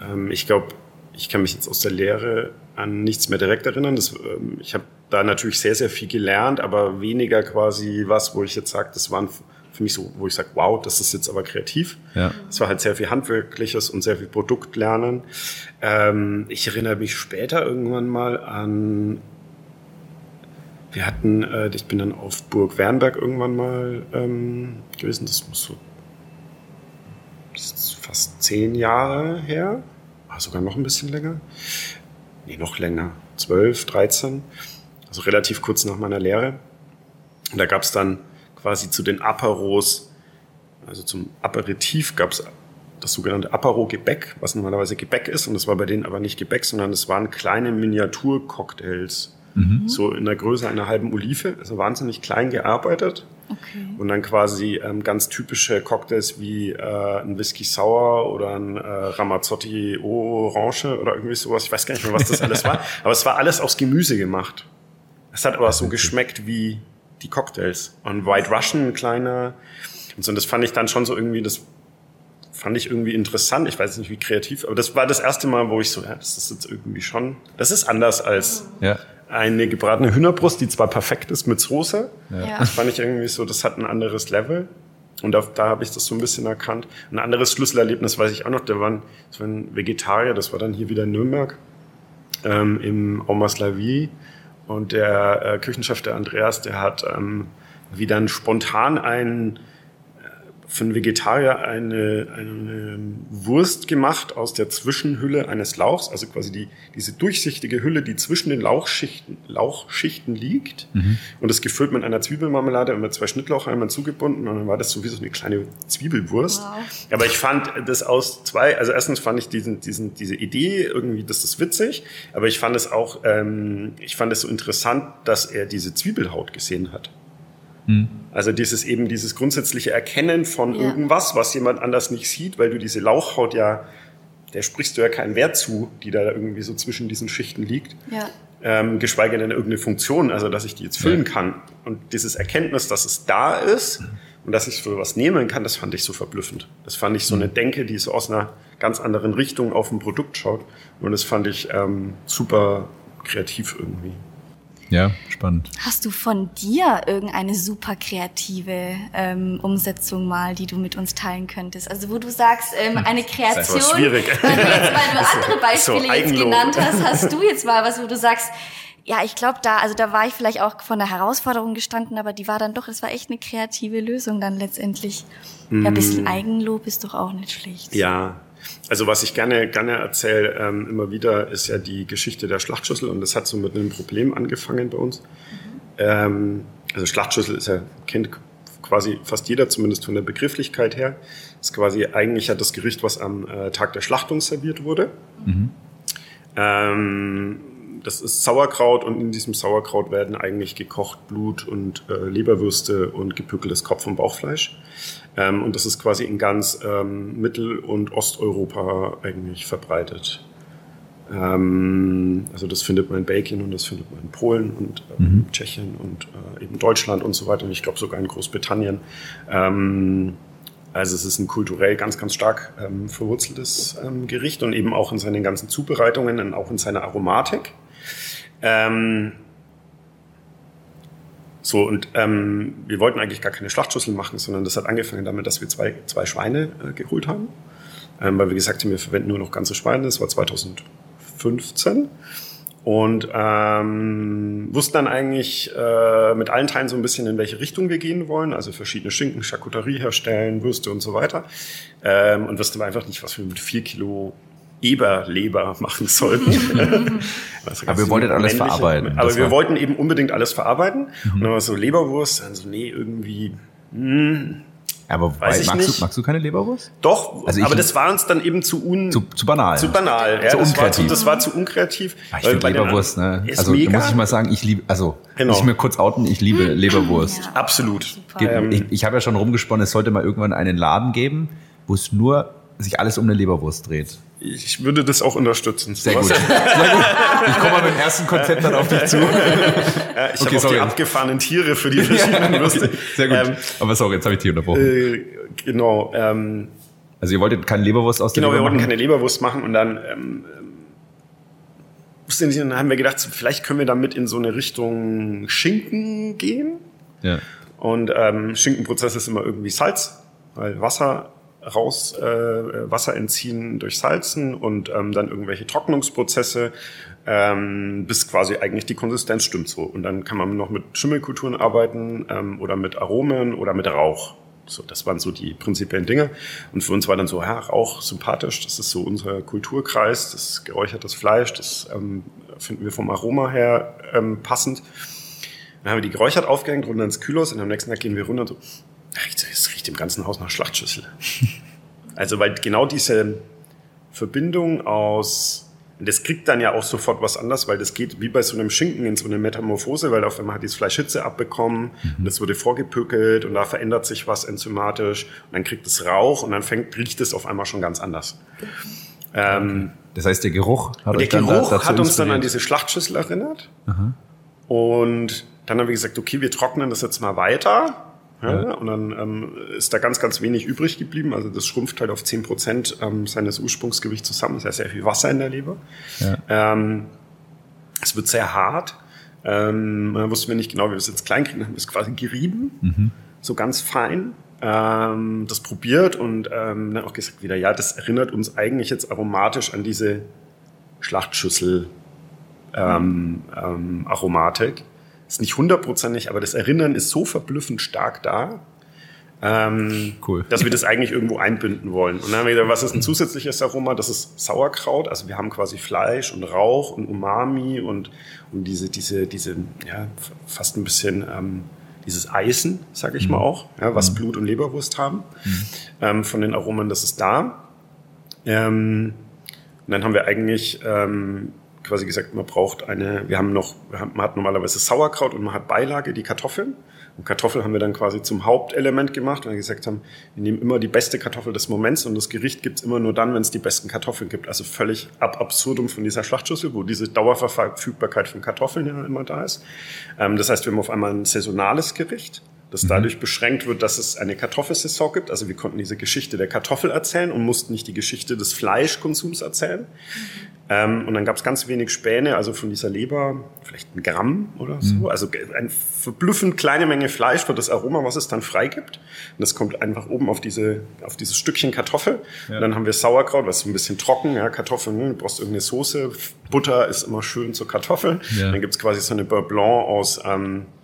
ähm, ich glaube, ich kann mich jetzt aus der Lehre an nichts mehr direkt erinnern. Das, ähm, ich habe da natürlich sehr, sehr viel gelernt, aber weniger quasi was, wo ich jetzt sage, das waren für mich so, wo ich sage, wow, das ist jetzt aber kreativ. Ja. Es war halt sehr viel Handwerkliches und sehr viel Produktlernen. Ähm, ich erinnere mich später irgendwann mal an, wir hatten, äh, ich bin dann auf Burg Wernberg irgendwann mal ähm, gewesen, das muss so das ist fast zehn Jahre her, sogar noch ein bisschen länger. Nee, noch länger, zwölf, dreizehn also relativ kurz nach meiner Lehre. Und da gab es dann quasi zu den Aperos, also zum Aperitif gab es das sogenannte Aparo-Gebäck, was normalerweise Gebäck ist. Und das war bei denen aber nicht Gebäck, sondern es waren kleine Miniatur-Cocktails. Mhm. So in der Größe einer halben Olive, also wahnsinnig klein gearbeitet. Okay. Und dann quasi ähm, ganz typische Cocktails wie äh, ein Whisky Sour oder ein äh, Ramazzotti Orange oder irgendwie sowas. Ich weiß gar nicht mehr, was das alles war. Aber es war alles aus Gemüse gemacht. Es hat aber so geschmeckt wie die Cocktails. Und White Russian, ein kleiner. Und so, und das fand ich dann schon so irgendwie, das fand ich irgendwie interessant. Ich weiß nicht, wie kreativ, aber das war das erste Mal, wo ich so, ja, das ist jetzt irgendwie schon, das ist anders als ja. Eine gebratene Hühnerbrust, die zwar perfekt ist mit Soße. Ja. Das fand ich irgendwie so, das hat ein anderes Level. Und da, da habe ich das so ein bisschen erkannt. Ein anderes Schlüsselerlebnis weiß ich auch noch, da waren, das war ein Vegetarier, das war dann hier wieder in Nürnberg, ähm, im Omas La Vie. Und der äh, Küchenchef, der Andreas, der hat ähm, wieder spontan einen für einen Vegetarier eine, eine Wurst gemacht aus der Zwischenhülle eines Lauchs, also quasi die, diese durchsichtige Hülle, die zwischen den Lauchschichten, Lauchschichten liegt. Mhm. Und das gefüllt mit einer Zwiebelmarmelade und mit zwei Schnittlauchhalmen zugebunden. Und dann war das sowieso eine kleine Zwiebelwurst. Wow. Aber ich fand das aus zwei, also erstens fand ich diesen, diesen, diese Idee irgendwie, das ist witzig. Aber ich fand es auch, ähm, ich fand es so interessant, dass er diese Zwiebelhaut gesehen hat. Mhm. Also dieses eben dieses grundsätzliche Erkennen von ja. irgendwas, was jemand anders nicht sieht, weil du diese Lauchhaut ja, der sprichst du ja keinen Wert zu, die da irgendwie so zwischen diesen Schichten liegt. Ja. Ähm, geschweige denn irgendeine Funktion, also dass ich die jetzt füllen ja. kann. Und dieses Erkenntnis, dass es da ist mhm. und dass ich für was nehmen kann, das fand ich so verblüffend. Das fand ich so eine mhm. Denke, die so aus einer ganz anderen Richtung auf ein Produkt schaut. Und das fand ich ähm, super kreativ irgendwie. Ja, spannend. Hast du von dir irgendeine super kreative ähm, Umsetzung mal, die du mit uns teilen könntest? Also wo du sagst, ähm, hm. eine Kreation. Das schwierig. Weil du, jetzt, weil du andere Beispiele so jetzt genannt hast, hast du jetzt mal was, wo du sagst, ja, ich glaube, da, also da war ich vielleicht auch von der Herausforderung gestanden, aber die war dann doch, es war echt eine kreative Lösung dann letztendlich. Ja, ein bisschen Eigenlob ist doch auch nicht schlecht. Ja, also was ich gerne, gerne erzähle ähm, immer wieder, ist ja die Geschichte der Schlachtschüssel und das hat so mit einem Problem angefangen bei uns. Mhm. Ähm, also Schlachtschüssel ist ja, kennt quasi fast jeder, zumindest von der Begrifflichkeit her. Ist quasi eigentlich ja das Gericht, was am äh, Tag der Schlachtung serviert wurde. Mhm. Ähm, das ist Sauerkraut und in diesem Sauerkraut werden eigentlich gekocht Blut und äh, Leberwürste und gepückeltes Kopf- und Bauchfleisch. Ähm, und das ist quasi in ganz ähm, Mittel- und Osteuropa eigentlich verbreitet. Ähm, also das findet man in Belgien und das findet man in Polen und äh, mhm. Tschechien und äh, eben Deutschland und so weiter. Und ich glaube sogar in Großbritannien. Ähm, also es ist ein kulturell ganz, ganz stark ähm, verwurzeltes ähm, Gericht und eben auch in seinen ganzen Zubereitungen und auch in seiner Aromatik. Ähm, so, und ähm, wir wollten eigentlich gar keine Schlachtschüssel machen, sondern das hat angefangen damit, dass wir zwei, zwei Schweine äh, geholt haben. Ähm, weil wir gesagt haben, wir verwenden nur noch ganze Schweine. Das war 2015. Und ähm, wussten dann eigentlich äh, mit allen Teilen so ein bisschen, in welche Richtung wir gehen wollen. Also verschiedene Schinken, Charcuterie herstellen, Würste und so weiter. Ähm, und wussten einfach nicht, was wir mit vier Kilo Eberleber machen sollten. aber wir wollten alles verarbeiten. Aber wir wollten eben unbedingt alles verarbeiten. Mhm. Und dann war so Leberwurst, dann so, nee, irgendwie, hm, aber Weiß magst, du, magst du keine Leberwurst? Doch, also aber das war uns dann eben zu un... Zu, zu banal. Zu banal, ja. Zu das unkreativ. War zu, das war zu unkreativ. Ja, ich finde Leberwurst, ne? Also mega. muss ich mal sagen, ich liebe, also genau. muss ich mir kurz outen, ich liebe Leberwurst. Ja. Absolut. Ich, ich habe ja schon rumgesponnen, es sollte mal irgendwann einen Laden geben, wo es nur sich alles um eine Leberwurst dreht. Ich würde das auch unterstützen. Sehr gut. Sehr gut. Ich komme mal mit dem ersten Konzept dann auf dich zu. Ja, ich okay, habe auch die abgefahrenen Tiere für die verschiedenen Würste. Okay, sehr gut. Ähm, Aber sorry, jetzt habe ich dich unterbrochen. Äh, genau. Ähm, also ihr wolltet keine Leberwurst aus der Genau, Leber wir wollten keine Leberwurst machen und dann ähm, wusste nicht, dann haben wir gedacht, vielleicht können wir damit in so eine Richtung Schinken gehen. Ja. Und ähm, Schinkenprozess ist immer irgendwie Salz, weil Wasser raus äh, Wasser entziehen durch Salzen und ähm, dann irgendwelche Trocknungsprozesse, ähm, bis quasi eigentlich die Konsistenz stimmt so. Und dann kann man noch mit Schimmelkulturen arbeiten ähm, oder mit Aromen oder mit Rauch. So, das waren so die prinzipiellen Dinge. Und für uns war dann so, ja, Rauch sympathisch, das ist so unser Kulturkreis, das geräuchertes Fleisch, das ähm, finden wir vom Aroma her ähm, passend. Dann haben wir die geräuchert aufgehängt, runter ins Kühlhaus und am nächsten Tag gehen wir runter und so, es riecht im ganzen Haus nach Schlachtschüssel. Also weil genau diese Verbindung aus und das kriegt dann ja auch sofort was anderes, weil das geht wie bei so einem Schinken in so eine Metamorphose, weil auf einmal hat dieses Fleisch Hitze abbekommen mhm. und das wurde vorgepückelt und da verändert sich was enzymatisch und dann kriegt es Rauch und dann fängt, riecht es auf einmal schon ganz anders. Ähm, das heißt, der Geruch hat, der Geruch da, hat uns dann an diese Schlachtschüssel erinnert. Aha. Und dann haben wir gesagt, okay, wir trocknen das jetzt mal weiter ja, und dann ähm, ist da ganz, ganz wenig übrig geblieben. Also das schrumpft halt auf zehn Prozent ähm, seines Ursprungsgewichts zusammen. Das heißt sehr viel Wasser in der Leber. Ja. Ähm, es wird sehr hart. Ähm, man wusste wir nicht genau, wie wir es jetzt klein kriegen. Dann haben wir es quasi gerieben, mhm. so ganz fein. Ähm, das probiert und ähm, dann auch gesagt wieder, ja, das erinnert uns eigentlich jetzt aromatisch an diese Schlachtschüssel ähm, ähm, Aromatik. Ist nicht hundertprozentig, aber das Erinnern ist so verblüffend stark da, ähm, cool. dass wir das eigentlich irgendwo einbinden wollen. Und dann haben wir gesagt, was ist ein zusätzliches Aroma? Das ist Sauerkraut. Also wir haben quasi Fleisch und Rauch und Umami und, und diese, diese, diese, ja, fast ein bisschen ähm, dieses Eisen, sage ich mhm. mal auch, ja, was mhm. Blut und Leberwurst haben. Mhm. Ähm, von den Aromen, das ist da. Ähm, und dann haben wir eigentlich ähm, quasi gesagt, man braucht eine, wir haben noch, man hat normalerweise Sauerkraut und man hat Beilage, die Kartoffeln. Und Kartoffel haben wir dann quasi zum Hauptelement gemacht, weil wir gesagt haben, wir nehmen immer die beste Kartoffel des Moments und das Gericht gibt's immer nur dann, wenn es die besten Kartoffeln gibt. Also völlig ab absurdum von dieser Schlachtschüssel, wo diese Dauerverfügbarkeit von Kartoffeln ja immer da ist. Ähm, das heißt, wir haben auf einmal ein saisonales Gericht das dadurch beschränkt wird, dass es eine Kartoffelsaison gibt. Also wir konnten diese Geschichte der Kartoffel erzählen und mussten nicht die Geschichte des Fleischkonsums erzählen. Ähm, und dann gab es ganz wenig Späne, also von dieser Leber vielleicht ein Gramm oder so. Mhm. Also eine verblüffend kleine Menge Fleisch für das Aroma, was es dann freigibt. Und das kommt einfach oben auf diese auf dieses Stückchen Kartoffel. Ja. Und dann haben wir Sauerkraut, was ist ein bisschen trocken. Ja, Kartoffeln, ne? du brauchst irgendeine Soße. Butter ist immer schön zur Kartoffel. Ja. Dann gibt's quasi so eine Beurre Blanc aus ähm, äh,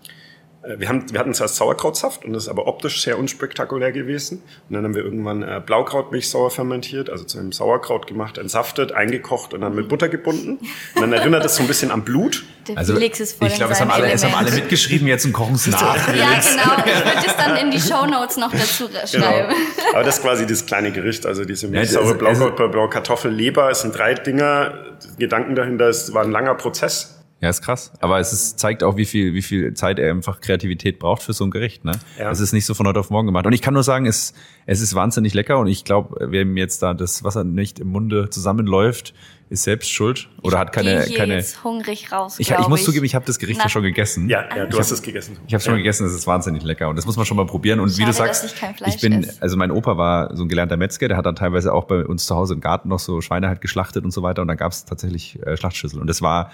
wir, haben, wir hatten zuerst Sauerkrautsaft und das ist aber optisch sehr unspektakulär gewesen. Und dann haben wir irgendwann äh, Blaukrautmilch sauer fermentiert, also zu einem Sauerkraut gemacht, entsaftet, eingekocht und dann mit Butter gebunden. Und dann erinnert das so ein bisschen an Blut. also, ich glaube, es haben, alle, es haben alle mitgeschrieben, jetzt und kochen es nach. ja, genau. Ich würde es dann in die Shownotes noch dazu genau. schreiben. Genau. Aber das ist quasi das kleine Gericht, also diese Milchsaure, ja, Blaukraut, Blau, Kartoffel, Leber, es sind drei Dinger. Gedanken dahinter, es war ein langer Prozess. Ja, ist krass. Aber es ist, zeigt auch, wie viel, wie viel Zeit er einfach Kreativität braucht für so ein Gericht. Ne? Ja. Es ist nicht so von heute auf morgen gemacht. Und ich kann nur sagen, es, es ist wahnsinnig lecker. Und ich glaube, wer ihm jetzt da das Wasser nicht im Munde zusammenläuft, ist selbst schuld oder ich hat keine hier keine. Jetzt hungrig raus. Ich, ich muss zugeben, ich habe das Gericht Na. ja schon gegessen. Ja, ja du hast es gegessen. Ich habe schon ja. gegessen. Es ist wahnsinnig lecker und das muss man schon mal probieren. Und Schade, wie du sagst, ich, ich, bin, esse. also mein Opa war so ein gelernter Metzger, der hat dann teilweise auch bei uns zu Hause im Garten noch so Schweine halt geschlachtet und so weiter. Und da gab es tatsächlich äh, Schlachtschüssel. Und das war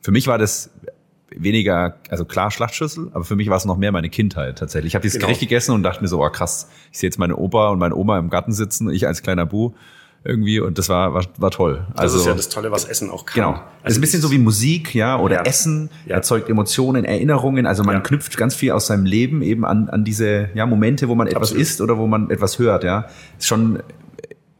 für mich war das weniger, also klar Schlachtschüssel, aber für mich war es noch mehr meine Kindheit tatsächlich. Ich habe dieses genau. Gericht gegessen und dachte mir so, oh krass, ich sehe jetzt meine Opa und meine Oma im Garten sitzen, ich als kleiner Bu irgendwie und das war war, war toll. Das also, ist ja das Tolle, was Essen auch kann. Genau. Also es ist ein bisschen so wie Musik, ja, oder ja. Essen ja. erzeugt Emotionen, Erinnerungen. Also man ja. knüpft ganz viel aus seinem Leben eben an an diese ja Momente, wo man etwas Absolut. isst oder wo man etwas hört. Ja, ist schon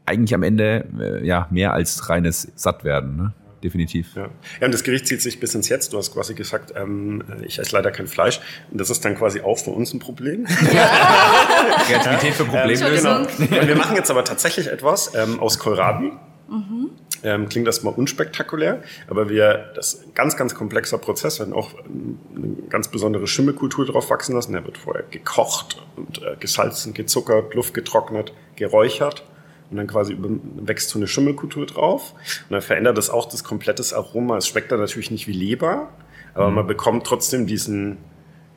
eigentlich am Ende äh, ja mehr als reines Sattwerden. Ne? Definitiv. Ja. ja, und das Gericht zieht sich bis ins Jetzt. Du hast quasi gesagt, ähm, ich esse leider kein Fleisch. Und das ist dann quasi auch für uns ein Problem. Ja. Kreativität für Problemlösung. Ähm, genau. wir machen jetzt aber tatsächlich etwas ähm, aus Kohlrabi. Mhm. Ähm, klingt erstmal unspektakulär, aber wir, das ist ein ganz, ganz komplexer Prozess, wir werden auch eine ganz besondere Schimmelkultur drauf wachsen lassen. Der wird vorher gekocht und äh, gesalzen, gezuckert, Luft getrocknet, geräuchert und dann quasi wächst so eine Schimmelkultur drauf. Und dann verändert das auch das komplette Aroma. Es schmeckt dann natürlich nicht wie Leber, aber mhm. man bekommt trotzdem diesen,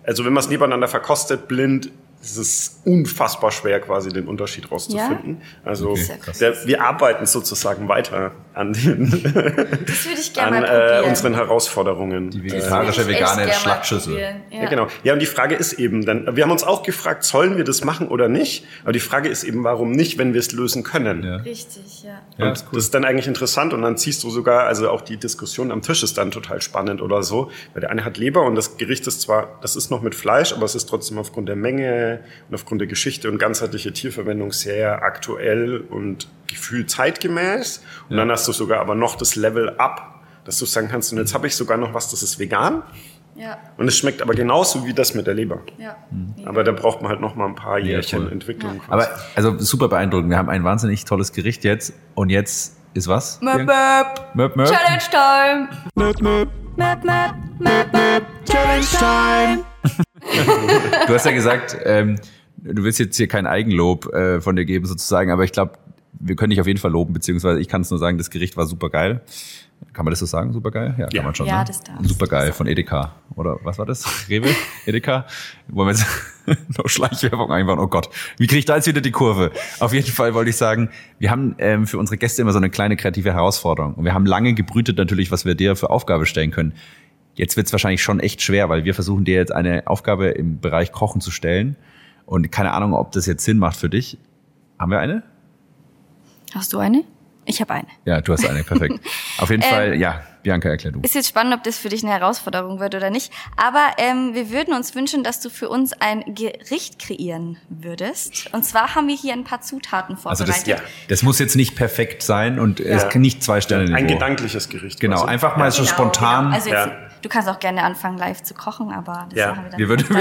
also wenn man es nebeneinander verkostet, blind, es ist unfassbar schwer, quasi den Unterschied rauszufinden. Ja? Also okay, der, wir arbeiten sozusagen weiter an den das würde ich gerne an, mal äh, unseren Herausforderungen. Die vegetarische, vegane Schlachtschüssel. Ja. ja. genau. Ja, und die Frage ist eben dann, wir haben uns auch gefragt, sollen wir das machen oder nicht? Aber die Frage ist eben, warum nicht, wenn wir es lösen können? Ja. Richtig, ja. Und ja, ist cool. das ist dann eigentlich interessant und dann ziehst du sogar, also auch die Diskussion am Tisch ist dann total spannend oder so, weil der eine hat Leber und das Gericht ist zwar, das ist noch mit Fleisch, aber es ist trotzdem aufgrund der Menge und aufgrund der Geschichte und ganzheitliche Tierverwendung sehr aktuell und gefühlt zeitgemäß. Und ja. dann hast du sogar aber noch das Level up, dass du sagen kannst, und jetzt habe ich sogar noch was, das ist vegan. Ja. Und es schmeckt aber genauso wie das mit der Leber. Ja. Aber da braucht man halt noch mal ein paar Jährchen voll. Entwicklung. Aber also super beeindruckend. Wir haben ein wahnsinnig tolles Gericht jetzt und jetzt ist was? Möp, möp. Möp, möp. Challenge Time. Möp, möp. Möp, möp. Möp, möp. Challenge Time. Du hast ja gesagt, ähm, du willst jetzt hier kein Eigenlob äh, von dir geben sozusagen, aber ich glaube, wir können dich auf jeden Fall loben, beziehungsweise ich kann es nur sagen, das Gericht war super geil. Kann man das so sagen, super geil? Ja, kann Ja. man schon. Ja, ne? das darf. Super geil von Edeka. Oder was war das? Rewe? Edeka? Wollen wir jetzt noch Schleichwerbung einbauen? Oh Gott, wie kriege ich da jetzt wieder die Kurve? Auf jeden Fall wollte ich sagen, wir haben ähm, für unsere Gäste immer so eine kleine kreative Herausforderung. Und wir haben lange gebrütet natürlich, was wir dir für Aufgabe stellen können. Jetzt wird es wahrscheinlich schon echt schwer, weil wir versuchen dir jetzt eine Aufgabe im Bereich Kochen zu stellen. Und keine Ahnung, ob das jetzt Sinn macht für dich. Haben wir eine? Hast du eine? Ich habe eine. Ja, du hast eine, perfekt. Auf jeden Fall, ja, Bianca, erklär du. Ist jetzt spannend, ob das für dich eine Herausforderung wird oder nicht. Aber ähm, wir würden uns wünschen, dass du für uns ein Gericht kreieren würdest. Und zwar haben wir hier ein paar Zutaten Also vorbereitet. das, Ja. das muss jetzt nicht perfekt sein und es Ja. kann nicht zwei Sterne Ein gedankliches Gericht. Genau, quasi. einfach mal so Genau, spontan. Genau. Also jetzt, Ja. Du kannst auch gerne anfangen, live zu kochen, aber das Ja. machen wir dann Wir, würden,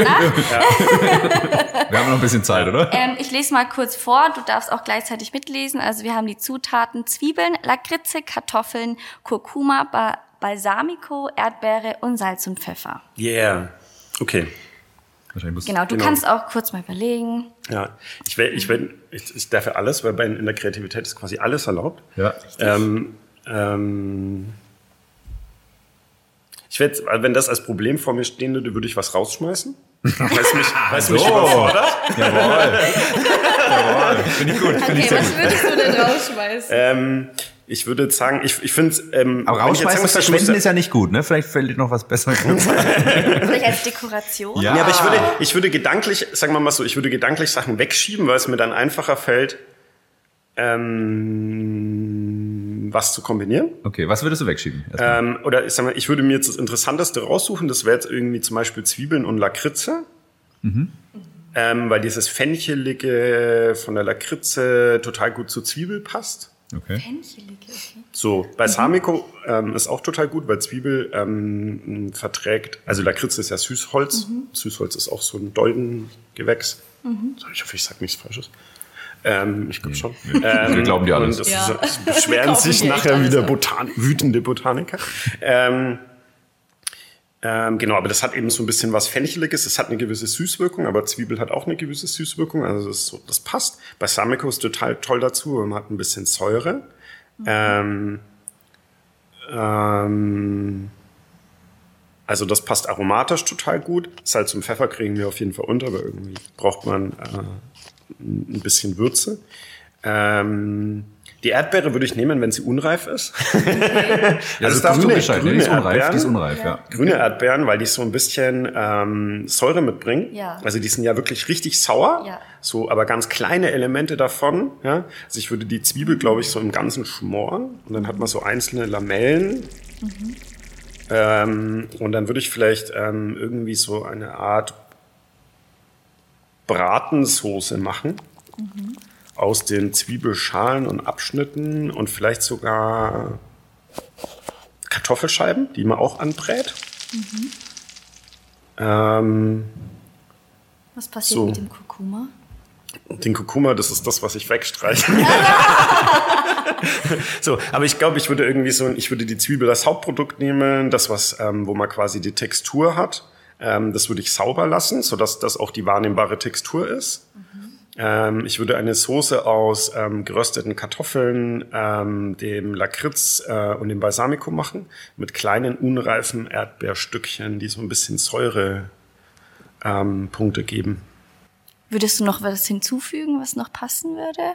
wir haben noch ein bisschen Zeit, oder? Ähm, ich lese mal kurz vor, du darfst auch gleichzeitig mitlesen. Also wir haben die Zutaten Zwiebeln, Lakritze, Kartoffeln, Kurkuma, ba Balsamico, Erdbeere und Salz und Pfeffer. Yeah. Okay. Wahrscheinlich muss- Genau, du Genau. kannst auch kurz mal überlegen. Ja. Ich will, ich will, ich, ich darf ja alles, weil bei, in der Kreativität ist quasi alles erlaubt. Ja. Ähm, ähm, ich werde, wenn das als Problem vor mir stehen würde, würde ich was rausschmeißen. Weil es mich, weil es mich So. überfordert. Jawohl. Jawohl. Finde ich gut. Finde ich sehr gut. würdest du denn rausschmeißen? Ähm, ich würde sagen, ich, ich finde ähm, Aber ich rausschmeißen und ich verschwenden ist ja nicht gut, ne? Vielleicht fällt dir noch was Besseres. Vielleicht als Dekoration? Ja. Ja, aber ich würde, ich würde gedanklich, sagen wir mal so, ich würde gedanklich Sachen wegschieben, weil es mir dann einfacher fällt, ähm, was zu kombinieren. Okay, was würdest du wegschieben? Ähm, oder ich sag mal, ich würde mir jetzt das Interessanteste raussuchen. Das wäre jetzt irgendwie zum Beispiel Zwiebeln und Lakritze. Ähm, weil dieses Fenchtelige von der Lakritze total gut zur Zwiebel passt. Okay. Fenchtelige, okay. So, Balsamico ähm, ist auch total gut, weil Zwiebel ähm, verträgt, also Lakritze ist ja Süßholz. Süßholz ist auch so ein Doldengewächs. So, Ich hoffe, ich sage nichts Falsches. Ähm, ich glaube schon. Ähm, Wir glauben dir alles. Und das Ja. ist, es beschweren sich nachher wieder. Botan wütende Botaniker. ähm, ähm, genau, aber das hat eben so ein bisschen was Fencheliges. Es hat eine gewisse Süßwirkung, aber Zwiebel hat auch eine gewisse Süßwirkung. Also das, ist so, das passt. Balsamico ist total toll dazu. Man hat ein bisschen Säure. Ähm, ähm, also das passt aromatisch total gut. Salz und Pfeffer kriegen wir auf jeden Fall unter, aber irgendwie braucht man äh, ein bisschen Würze. Ähm, die Erdbeere würde ich nehmen, wenn sie unreif ist. Ja, Also das darfst du grüne- Bescheid. ne? Die ist grüne unreif. Die ist Erdbeeren. unreif, ja. Grüne Erdbeeren, weil die so ein bisschen ähm, Säure mitbringen. Ja. Also die sind ja wirklich richtig sauer. Ja. So, aber ganz kleine Elemente davon. Ja. Also ich würde die Zwiebel, glaube ich, so im Ganzen schmoren und dann hat man so einzelne Lamellen. Ähm, und dann würde ich vielleicht ähm, irgendwie so eine Art Bratensoße machen. Aus den Zwiebelschalen und Abschnitten und vielleicht sogar Kartoffelscheiben, die man auch anbrät. Ähm, Was passiert So. mit dem Kurkuma? den Kurkuma, das ist das, was ich wegstreiche. so, aber ich glaube, ich würde irgendwie so, ich würde die Zwiebel als Hauptprodukt nehmen, das was, ähm, wo man quasi die Textur hat. Ähm, das würde ich sauber lassen, sodass das auch die wahrnehmbare Textur ist. Ähm, ich würde eine Soße aus ähm, gerösteten Kartoffeln, ähm, dem Lakritz äh, und dem Balsamico machen, mit kleinen unreifen Erdbeerstückchen, die so ein bisschen Säure ähm, geben. Würdest du noch was hinzufügen, was noch passen würde?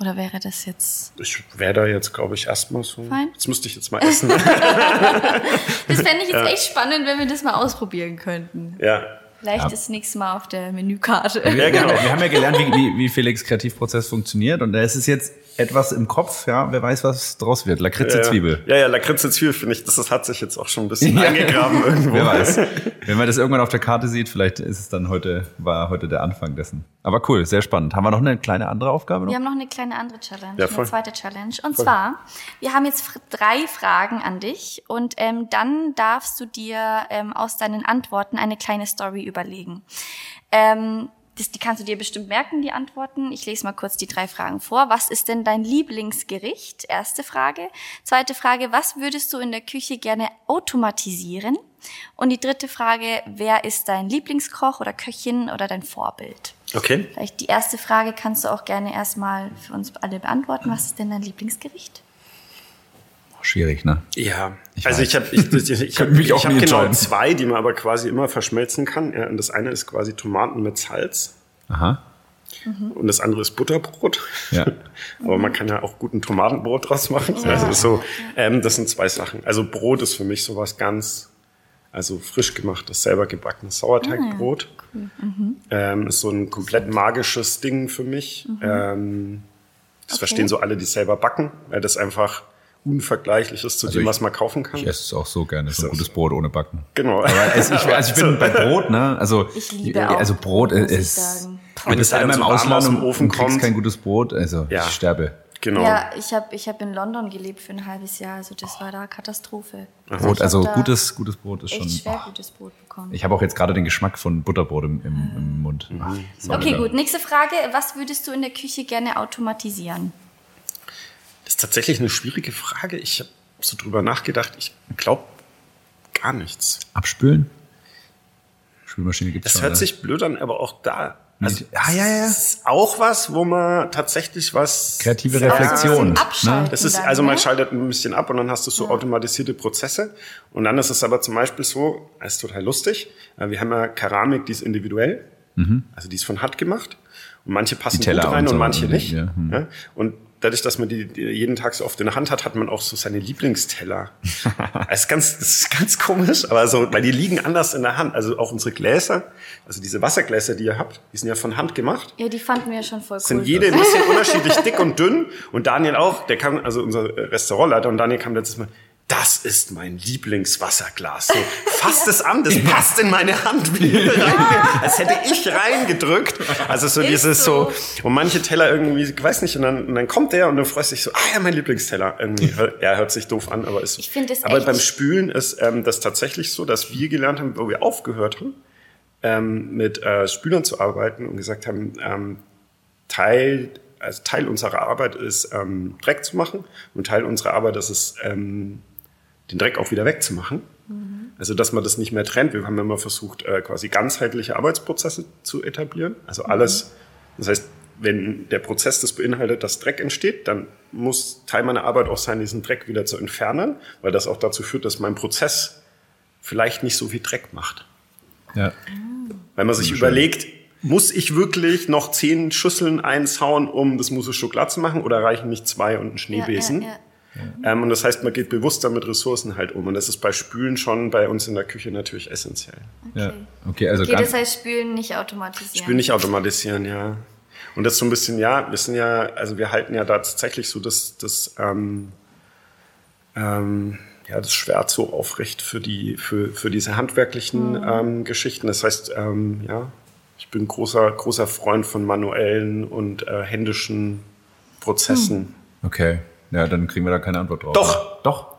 Oder wäre das jetzt... Ich wäre da jetzt, glaube ich, erstmal so. Fein. Jetzt müsste ich jetzt mal essen. Das fände ich jetzt echt spannend, wenn wir das mal ausprobieren könnten. ja. Vielleicht das nächste Mal auf der Menükarte. Ja, genau. Wir haben ja gelernt, wie, wie, wie Felix Kreativprozess funktioniert und da ist es jetzt etwas im Kopf, ja, wer weiß, was draus wird. Lakritze Zwiebel. Ja, ja, Lakritze Zwiebel finde ich, das, das hat sich jetzt auch schon ein bisschen eingegraben irgendwo. Wer weiß. Wenn man das irgendwann auf der Karte sieht, vielleicht ist es dann heute, war heute der Anfang dessen. Aber cool, sehr spannend. Haben wir noch eine kleine andere Aufgabe? Noch? Wir haben noch eine kleine andere Challenge, Ja, voll. eine zweite Challenge. Und zwar, wir haben jetzt drei Fragen an dich und ähm, dann darfst du dir ähm, aus deinen Antworten eine kleine Story überlegen. Ähm, das, die kannst du dir bestimmt merken, die Antworten. Ich lese mal kurz die drei Fragen vor. Was ist denn dein Lieblingsgericht? Erste Frage. Zweite Frage, was würdest du in der Küche gerne automatisieren? Und die dritte Frage, wer ist dein Lieblingskoch oder Köchin oder dein Vorbild? Okay. Vielleicht die erste Frage kannst du auch gerne erstmal für uns alle beantworten. Was ist denn dein Lieblingsgericht? Schwierig, ne? Ja, Ich also weiß. ich habe ich, ich, ich hab, Könnte mich auch ich hab genau zwei, die man aber quasi immer verschmelzen kann. Ja, und das eine ist quasi Tomaten mit Salz Aha. und das andere ist Butterbrot. Ja. aber man kann ja auch guten Tomatenbrot draus machen. Also so, ähm, das sind zwei Sachen. Also Brot ist für mich sowas ganz, also frisch gemachtes, selber gebackenes Sauerteigbrot. Ähm, ist so ein komplett magisches Ding für mich. Ähm, das Okay. verstehen so alle, die selber backen, weil das einfach unvergleichlich ist zu Also dem, ich- was man kaufen kann. Ich esse es auch so gerne, so ein gutes Brot ohne Backen. Genau. Aber es, ich, also ich bin bei Brot, ne? Also, Ich liebe auch also Brot Brot, muss ich ist, wenn das du einmal im warm Ausland aus dem und Ofen kommt. kein gutes Brot, also Ja. ich sterbe. Genau. Ja, ich habe ich hab in London gelebt für ein halbes Jahr, also das war da Katastrophe. Brot, also hab da gutes, gutes Brot ist schon. Schwer oh. gutes Brot bekommen. Ich habe auch jetzt gerade den Geschmack von Butterbrot im, im, im Mund. So Okay, gut. Nächste Frage. Was würdest du in der Küche gerne automatisieren? Das ist tatsächlich eine schwierige Frage. Ich habe so drüber nachgedacht. Ich glaube gar nichts. Abspülen? Spülmaschine gibt es Das schon. hört ne? sich blöd an, aber auch da. Also, Ah, ja, ja. Das ist auch was, wo man tatsächlich was. Kreative Ja, Reflexion. ne? Das ist, also man ne? schaltet ein bisschen ab und dann hast du so automatisierte Prozesse. Und dann ist es aber zum Beispiel so, das ist total lustig. äh, Wir haben ja Keramik, die ist individuell. Also die ist von Hand gemacht. Und manche passen gut rein und und, so, manche die- nicht. ja, hm. Ja? Und dadurch, dass man die, die jeden Tag so oft in der Hand hat, hat man auch so seine Lieblingsteller. das, ist ganz, das ist ganz komisch, aber so, weil die liegen anders in der Hand. Also auch unsere Gläser, also diese Wassergläser, die ihr habt, die sind ja von Hand gemacht Ja, die fanden wir schon voll cool. sind jede ein bisschen unterschiedlich dick und dünn. Und Daniel auch, der kam, also unser Restaurantleiter, und Daniel kam letztes Mal, das ist mein Lieblingswasserglas. So, fasst es an, das passt in meine Hand als hätte ich reingedrückt. Also so Ist dieses so. so, und manche Teller irgendwie, ich weiß nicht, und dann, und dann kommt der und du freust dich so, ah ja, mein Lieblingsteller. Irgendwie, ja, hört sich doof an, aber ist. Ich finde es Aber echt- beim Spülen ist ähm, das tatsächlich so, dass wir gelernt haben, wo wir aufgehört haben, ähm, mit äh, Spülern zu arbeiten und gesagt haben, ähm, Teil, also Teil unserer Arbeit ist, ähm, Dreck zu machen und Teil unserer Arbeit ist es, ähm, den Dreck auch wieder wegzumachen. Also, dass man das nicht mehr trennt. Wir haben immer versucht, äh, quasi ganzheitliche Arbeitsprozesse zu etablieren. Also alles, das heißt, wenn der Prozess das beinhaltet, dass Dreck entsteht, dann muss Teil meiner Arbeit auch sein, diesen Dreck wieder zu entfernen, weil das auch dazu führt, dass mein Prozess vielleicht nicht so viel Dreck macht. Ja. Weil man sich Schön. überlegt, muss ich wirklich noch zehn Schüsseln einsauen, um das Mousse Schokolade zu machen, oder reichen nicht zwei und ein Schneebesen? Ja, ja, Ähm, und das heißt, man geht bewusster mit Ressourcen halt um. Und das ist bei Spülen schon bei uns in der Küche natürlich essentiell. ja. Okay, also Okay, das heißt Spülen nicht automatisieren. Spülen nicht automatisieren, ja. Und das ist so ein bisschen, ja, wir sind ja, also wir halten ja da tatsächlich so das, das, ähm, ähm, ja, das Schwert so aufrecht für die, für, für diese handwerklichen ähm, Geschichten. Das heißt, ähm, ja, ich bin großer, großer Freund von manuellen und äh, händischen Prozessen. okay. Ja, dann kriegen wir da keine Antwort drauf. Doch. Doch.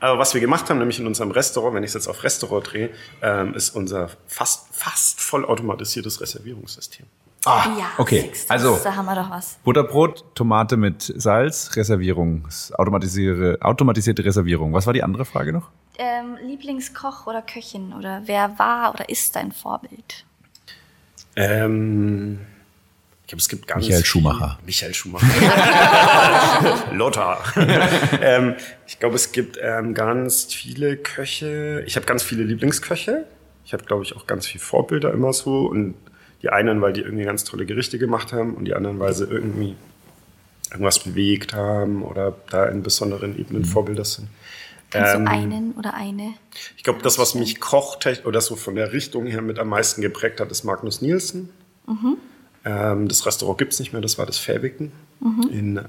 Aber was wir gemacht haben, nämlich in unserem Restaurant, wenn ich es jetzt auf Restaurant drehe, ähm, ist unser fast, fast vollautomatisiertes Reservierungssystem. Ah, Ja, okay. du, Also, Da haben wir doch was. Butterbrot, Tomate mit Salz, Reservierung, automatisierte, automatisierte Reservierung. Was war die andere Frage noch? Ähm, Lieblingskoch oder Köchin oder wer war oder ist dein Vorbild? Ähm, ich glaube, es gibt ganz Michael viel- Schumacher. Michael Schumacher. Lothar. ähm, ich glaube, es gibt ähm, ganz viele Köche. Ich habe ganz viele Lieblingsköche. Ich habe, glaube ich, auch ganz viele Vorbilder immer so. Und die einen, weil die irgendwie ganz tolle Gerichte gemacht haben und die anderen, weil sie irgendwie irgendwas bewegt haben oder da in besonderen Ebenen Vorbilder sind. Kennst ähm, du einen oder eine? Ich glaube, das, was mich kocht oder so von der Richtung her mit am meisten geprägt hat, ist Magnus Nielsen. Mhm. Ähm, das Restaurant gibt es nicht mehr, das war das Fäbiken mhm. in äh,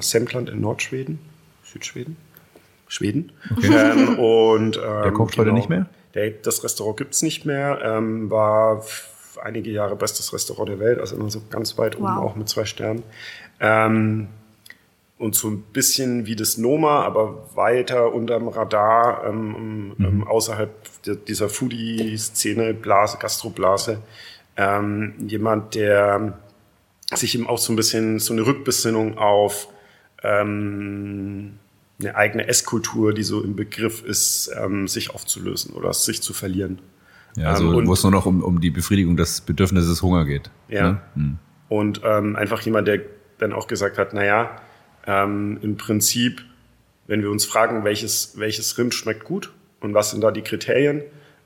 Semtland in Nordschweden, Südschweden, Schweden. Okay. Ähm, und, ähm, der kocht genau, heute nicht mehr? Der, das Restaurant gibt es nicht mehr, ähm, war einige Jahre bestes Restaurant der Welt, also immer so ganz weit oben wow. auch mit zwei Sternen. Ähm, und so ein bisschen wie das Noma, aber weiter unterm Radar, ähm, mhm. ähm, außerhalb dieser Foodie-Szene, Blase, Gastroblase. Ähm, jemand, der sich eben auch so ein bisschen so eine Rückbesinnung auf ähm, eine eigene Esskultur, die so im Begriff ist, ähm, sich aufzulösen oder sich zu verlieren. Ja, also ähm, wo es nur noch um, um die Befriedigung des Bedürfnisses Hunger geht. Ja. Ne? Hm. Und ähm, einfach jemand, der dann auch gesagt hat, naja, ähm, im Prinzip, wenn wir uns fragen, welches, welches Rind schmeckt gut und was sind da die Kriterien,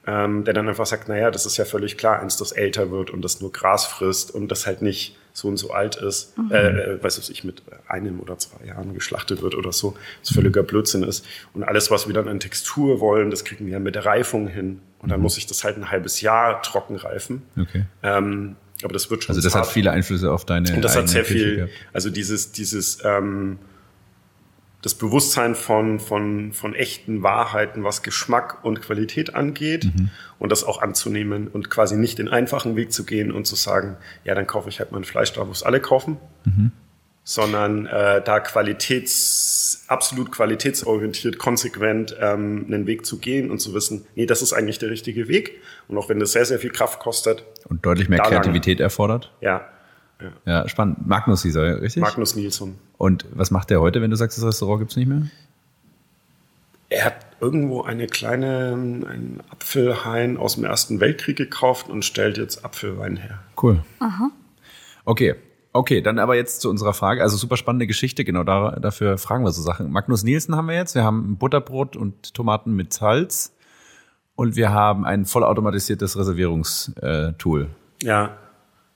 ähm, der dann einfach sagt, naja, das ist ja völlig klar, eins, das älter wird und das nur Gras frisst und das halt nicht so und so alt ist, mhm. äh, äh weiß ich, mit einem oder zwei Jahren geschlachtet wird oder so, das völliger Blödsinn ist. Und alles, was wir dann an Textur wollen, das kriegen wir ja mit der Reifung hin. Und dann mhm. muss ich das halt ein halbes Jahr trocken reifen. Okay. Ähm, aber das wird schon. Also das hat viele Einflüsse auf deine. Und das hat sehr Küche viel. Gehabt. Also dieses, dieses ähm, das Bewusstsein von, von, von echten Wahrheiten, was Geschmack und Qualität angeht mhm. und das auch anzunehmen und quasi nicht den einfachen Weg zu gehen und zu sagen, ja, dann kaufe ich halt mein Fleisch da, wo es alle kaufen, mhm. sondern äh, da qualitäts, absolut qualitätsorientiert, konsequent ähm, einen Weg zu gehen und zu wissen, nee, das ist eigentlich der richtige Weg und auch wenn das sehr, sehr viel Kraft kostet. Und deutlich mehr Kreativität lang, erfordert. Ja, ja. ja, spannend. Magnus hieß er, richtig? Magnus Nilsson. Und was macht der heute, wenn du sagst, das Restaurant gibt es nicht mehr? Er hat irgendwo eine kleine, einen Apfelhain aus dem Ersten Weltkrieg gekauft und stellt jetzt Apfelwein her. Cool. Aha. Okay. Okay, dann aber jetzt zu unserer Frage. Also super spannende Geschichte, genau da, dafür fragen wir so Sachen. Magnus Nielsen haben wir jetzt. Wir haben Butterbrot und Tomaten mit Salz. Und wir haben ein vollautomatisiertes Reservierungstool. Ja,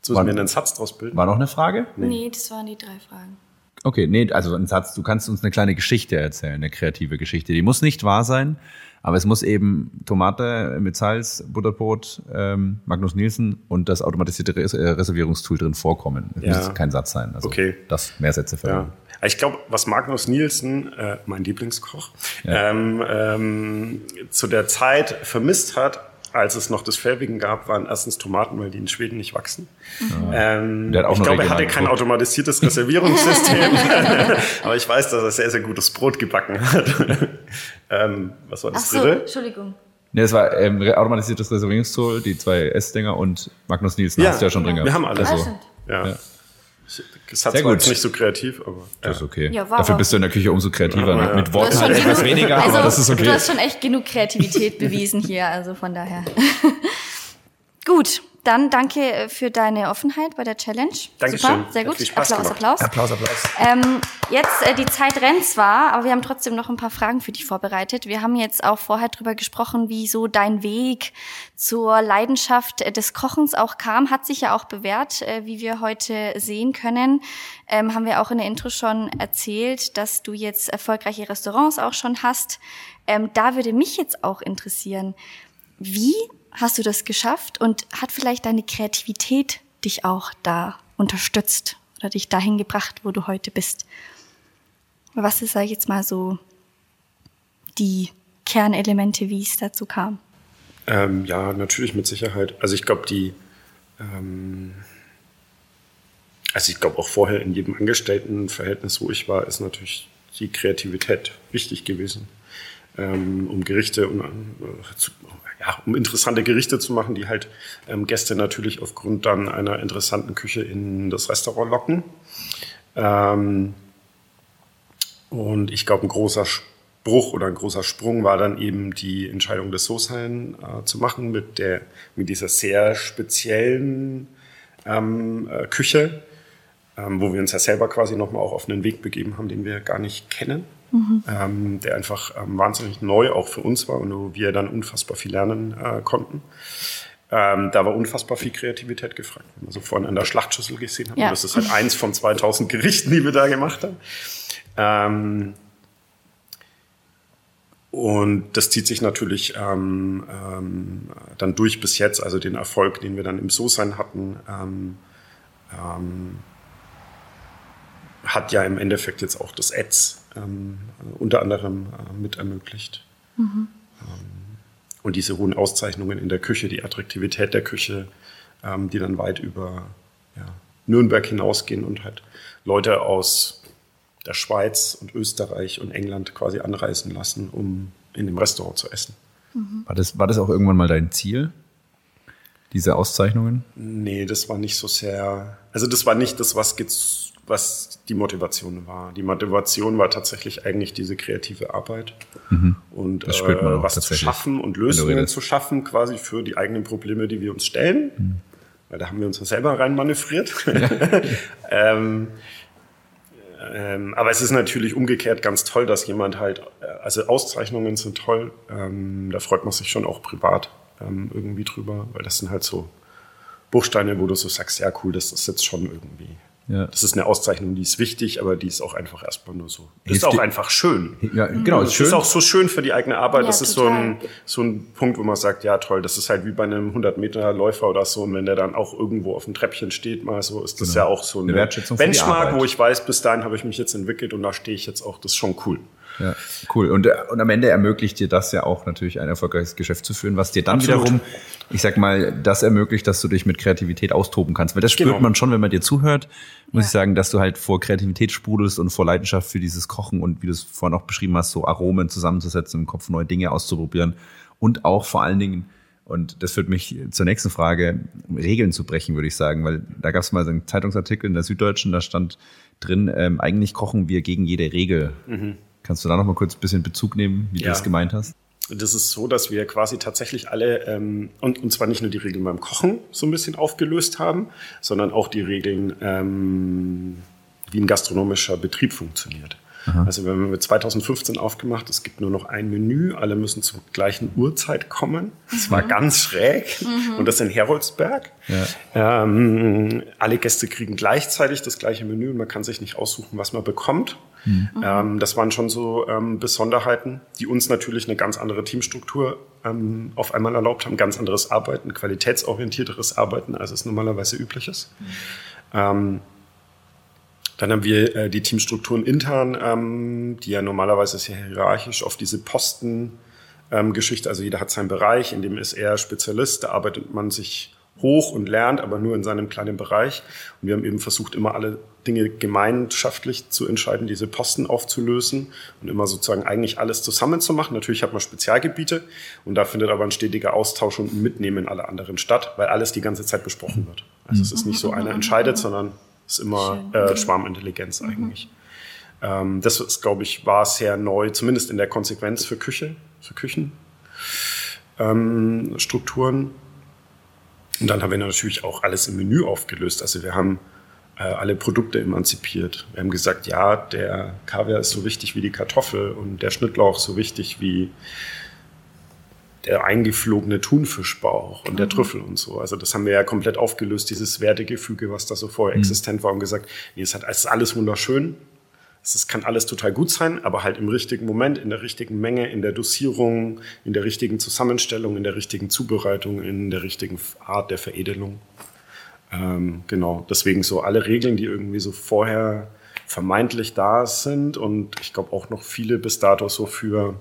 Jetzt müssen wir einen Satz draus bilden. War noch eine Frage? Nee. nee, das waren die drei Fragen. Okay, nee, also ein Satz, du kannst uns eine kleine Geschichte erzählen, eine kreative Geschichte. Die muss nicht wahr sein, aber es muss eben Tomate mit Salz, Butterbrot, ähm, Magnus Nielsen und das automatisierte Res äh, Reservierungstool drin vorkommen. Es ja. muss kein Satz sein. Also okay. Das mehr Sätze für. Ja. Ich glaube, was Magnus Nielsen, äh, mein Lieblingskoch, ja. ähm, ähm, zu der Zeit vermisst hat, als es noch das Färbigen gab, waren erstens Tomaten, weil die in Schweden nicht wachsen. Mhm. Ähm, ich glaube, er hatte kein automatisiertes Reservierungssystem, aber ich weiß, dass er sehr, sehr gutes Brot gebacken hat. ähm, was war das Ach so, dritte? Entschuldigung. Nee, es war ähm, automatisiertes Reservierungstool, die zwei S-Dinger und Magnus Nielsen ja, hast du ja schon drin gehabt. Wir haben alles. Also, ja. ja. Das hat Sehr gut. nicht so kreativ, aber. Das ist okay. Ja, Dafür bist du in der Küche umso kreativer. Ja, ja. Mit Worten halt etwas weniger, also, aber das ist okay. Du hast schon echt genug Kreativität bewiesen hier, also von daher. gut. Dann danke äh, für deine Offenheit bei der Challenge. Dankeschön. Super, sehr gut. Applaus, Applaus. Applaus, Applaus. Ähm, jetzt, äh, die Zeit rennt zwar, aber wir haben trotzdem noch ein paar Fragen für dich vorbereitet. Wir haben jetzt auch vorher drüber gesprochen, wie so dein Weg zur Leidenschaft äh, des Kochens auch kam. Hat sich ja auch bewährt, äh, wie wir heute sehen können. Ähm, haben wir auch in der Intro schon erzählt, dass du jetzt erfolgreiche Restaurants auch schon hast. Ähm, da würde mich jetzt auch interessieren, wie hast du das geschafft und hat vielleicht deine Kreativität dich auch da unterstützt oder dich dahin gebracht, wo du heute bist? Was ist, sag ich jetzt mal, so die Kernelemente, wie es dazu kam? Ähm, ja, natürlich mit Sicherheit. Also ich glaube, die, ähm, also ich glaube auch vorher in jedem Angestelltenverhältnis, wo ich war, ist natürlich die Kreativität wichtig gewesen, ähm, um Gerichte und äh, zu, ja, um interessante Gerichte zu machen, die halt ähm, Gäste natürlich aufgrund dann einer interessanten Küche in das Restaurant locken. Ähm, und ich glaube, ein großer Bruch oder ein großer Sprung war dann eben die Entscheidung des Soßheim äh, zu machen mit der mit dieser sehr speziellen ähm, äh, Küche, ähm, wo wir uns ja selber quasi nochmal auch auf einen Weg begeben haben, den wir gar nicht kennen mhm. ähm, der einfach ähm, wahnsinnig neu auch für uns war und wo wir dann unfassbar viel lernen äh, konnten. Ähm, da war unfassbar viel Kreativität gefragt. Wenn man so vorhin an der Schlachtschüssel gesehen hat, ja. das ist halt eins von 2000 Gerichten, die wir da gemacht haben. Ähm, Und das zieht sich natürlich ähm, ähm, dann durch bis jetzt, also den Erfolg, den wir dann im So-Sein hatten, ähm, ähm, hat ja im Endeffekt jetzt auch das Ads ähm, unter anderem äh, mit ermöglicht. Mhm. Ähm, und diese hohen Auszeichnungen in der Küche, die Attraktivität der Küche, ähm, die dann weit über ja, Nürnberg hinausgehen und halt Leute aus der Schweiz und Österreich und England quasi anreisen lassen, um in dem Restaurant zu essen. Mhm. War, das, war das auch irgendwann mal dein Ziel? Diese Auszeichnungen? Nee, das war nicht so sehr. Also, das war nicht das, was, was die Motivation war. Die Motivation war tatsächlich eigentlich diese kreative Arbeit mhm. und äh, was zu schaffen und Lösungen zu schaffen, quasi für die eigenen Probleme, die wir uns stellen. Mhm. Weil da haben wir uns ja selber rein manövriert. Ja. ähm, ähm, aber es ist natürlich umgekehrt ganz toll, dass jemand halt, äh, also Auszeichnungen sind toll, ähm, da freut man sich schon auch privat ähm, irgendwie drüber, weil das sind halt so Buchsteine, wo du so sagst, ja cool, das ist jetzt schon irgendwie ja. Das ist eine Auszeichnung, die ist wichtig, aber die ist auch einfach erstmal nur so. Das ist auch einfach schön. Ja, genau. Ist, schön. ist auch so schön für die eigene Arbeit. Ja, das ist so ein, so ein Punkt, wo man sagt, ja toll, das ist halt wie bei einem 100 Meter Läufer oder so. Und wenn der dann auch irgendwo auf dem Treppchen steht, mal so, ist das genau. ja auch so eine, eine Wertschätzung Benchmark, wo ich weiß, bis dahin habe ich mich jetzt entwickelt und da stehe ich jetzt auch. Das ist schon cool. Ja, cool. Und, und am Ende ermöglicht dir das ja auch natürlich ein erfolgreiches Geschäft zu führen, was dir dann Absolut. wiederum, ich sag mal, das ermöglicht, dass du dich mit Kreativität austoben kannst. Weil das spürt genau. man schon, wenn man dir zuhört, muss ja. ich sagen, dass du halt vor Kreativität sprudelst und vor Leidenschaft für dieses Kochen und wie du es vorhin auch beschrieben hast, so Aromen zusammenzusetzen, im Kopf neue Dinge auszuprobieren und auch vor allen Dingen und das führt mich zur nächsten Frage, Regeln zu brechen, würde ich sagen, weil da gab es mal so einen Zeitungsartikel in der Süddeutschen, da stand drin, ähm, eigentlich kochen wir gegen jede Regel. Mhm. Kannst du da noch mal kurz ein bisschen Bezug nehmen, wie ja. du das gemeint hast? Das ist so, dass wir quasi tatsächlich alle, ähm, und, und zwar nicht nur die Regeln beim Kochen so ein bisschen aufgelöst haben, sondern auch die Regeln, ähm, wie ein gastronomischer Betrieb funktioniert. Aha. Also wir haben 2015 aufgemacht, es gibt nur noch ein Menü, alle müssen zur gleichen Uhrzeit kommen. Das mhm. war ganz schräg mhm. und das in Heroldsberg. Ja. Ähm, alle Gäste kriegen gleichzeitig das gleiche Menü und man kann sich nicht aussuchen, was man bekommt. Mhm. Ähm, das waren schon so ähm, Besonderheiten, die uns natürlich eine ganz andere Teamstruktur ähm, auf einmal erlaubt haben, ganz anderes Arbeiten, qualitätsorientierteres Arbeiten, als es normalerweise üblich ist. Mhm. Ähm, dann haben wir äh, die Teamstrukturen intern, ähm, die ja normalerweise sehr hierarchisch auf diese Posten ähm, also jeder hat seinen Bereich, in dem ist er Spezialist, da arbeitet man sich hoch und lernt, aber nur in seinem kleinen Bereich. Und wir haben eben versucht, immer alle Dinge gemeinschaftlich zu entscheiden, diese Posten aufzulösen und immer sozusagen eigentlich alles zusammenzumachen. Natürlich hat man Spezialgebiete und da findet aber ein stetiger Austausch und ein Mitnehmen aller anderen statt, weil alles die ganze Zeit besprochen wird. Also es ist nicht so, einer entscheidet, sondern ist immer äh, Schwarmintelligenz mhm. eigentlich. Mhm. Ähm, das ist, glaube ich, war sehr neu, zumindest in der Konsequenz für Küche, für Küchenstrukturen. Ähm, und dann haben wir natürlich auch alles im Menü aufgelöst. Also wir haben alle Produkte emanzipiert. Wir haben gesagt, ja, der Kaviar ist so wichtig wie die Kartoffel und der Schnittlauch so wichtig wie der eingeflogene Thunfischbauch und der mhm. Trüffel und so. Also das haben wir ja komplett aufgelöst, dieses Wertegefüge, was da so vorher mhm. existent war und gesagt, nee, es, hat, es ist alles wunderschön, es kann alles total gut sein, aber halt im richtigen Moment, in der richtigen Menge, in der Dosierung, in der richtigen Zusammenstellung, in der richtigen Zubereitung, in der richtigen Art der Veredelung. Ähm, genau, deswegen so alle Regeln, die irgendwie so vorher vermeintlich da sind und ich glaube auch noch viele bis dato so für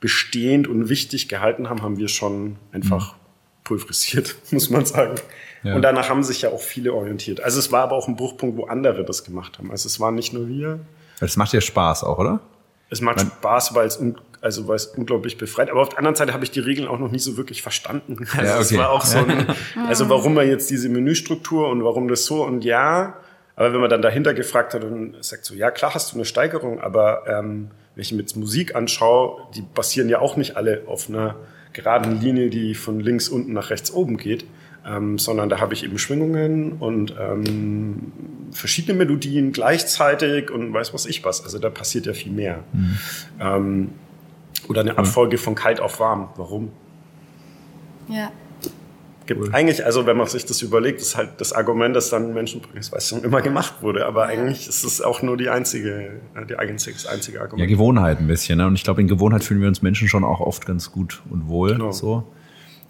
bestehend und wichtig gehalten haben, haben wir schon einfach mhm. pulverisiert, muss man sagen. Ja. Und danach haben sich ja auch viele orientiert. Also es war aber auch ein Bruchpunkt, wo andere das gemacht haben. Also es waren nicht nur wir. Es macht ja Spaß auch, oder? Es macht Spaß, weil es also weil es unglaublich befreit. Aber auf der anderen Seite habe ich die Regeln auch noch nie so wirklich verstanden. Also ja, okay. es war auch so ein, also warum man jetzt diese Menüstruktur und warum das so und ja. Aber wenn man dann dahinter gefragt hat und sagt so, ja klar hast du eine Steigerung, aber ähm, wenn ich mir jetzt Musik anschaue, die basieren ja auch nicht alle auf einer geraden Linie, die von links unten nach rechts oben geht, ähm, sondern da habe ich eben Schwingungen und ähm, verschiedene Melodien gleichzeitig und weiß was ich was. Also da passiert ja viel mehr. Mhm. Ähm, oder eine Abfolge von kalt auf warm. Warum? Ja. gibt cool. eigentlich, also wenn man sich das überlegt, ist halt das Argument, dass dann Menschenprüfungsleistung immer gemacht wurde. Aber eigentlich ist es auch nur die einzige, äh, die einzige, das einzige Argument. Ja, Gewohnheit ein bisschen. Ne? Und ich glaube, in Gewohnheit fühlen wir uns Menschen schon auch oft ganz gut und wohl. Genau. So.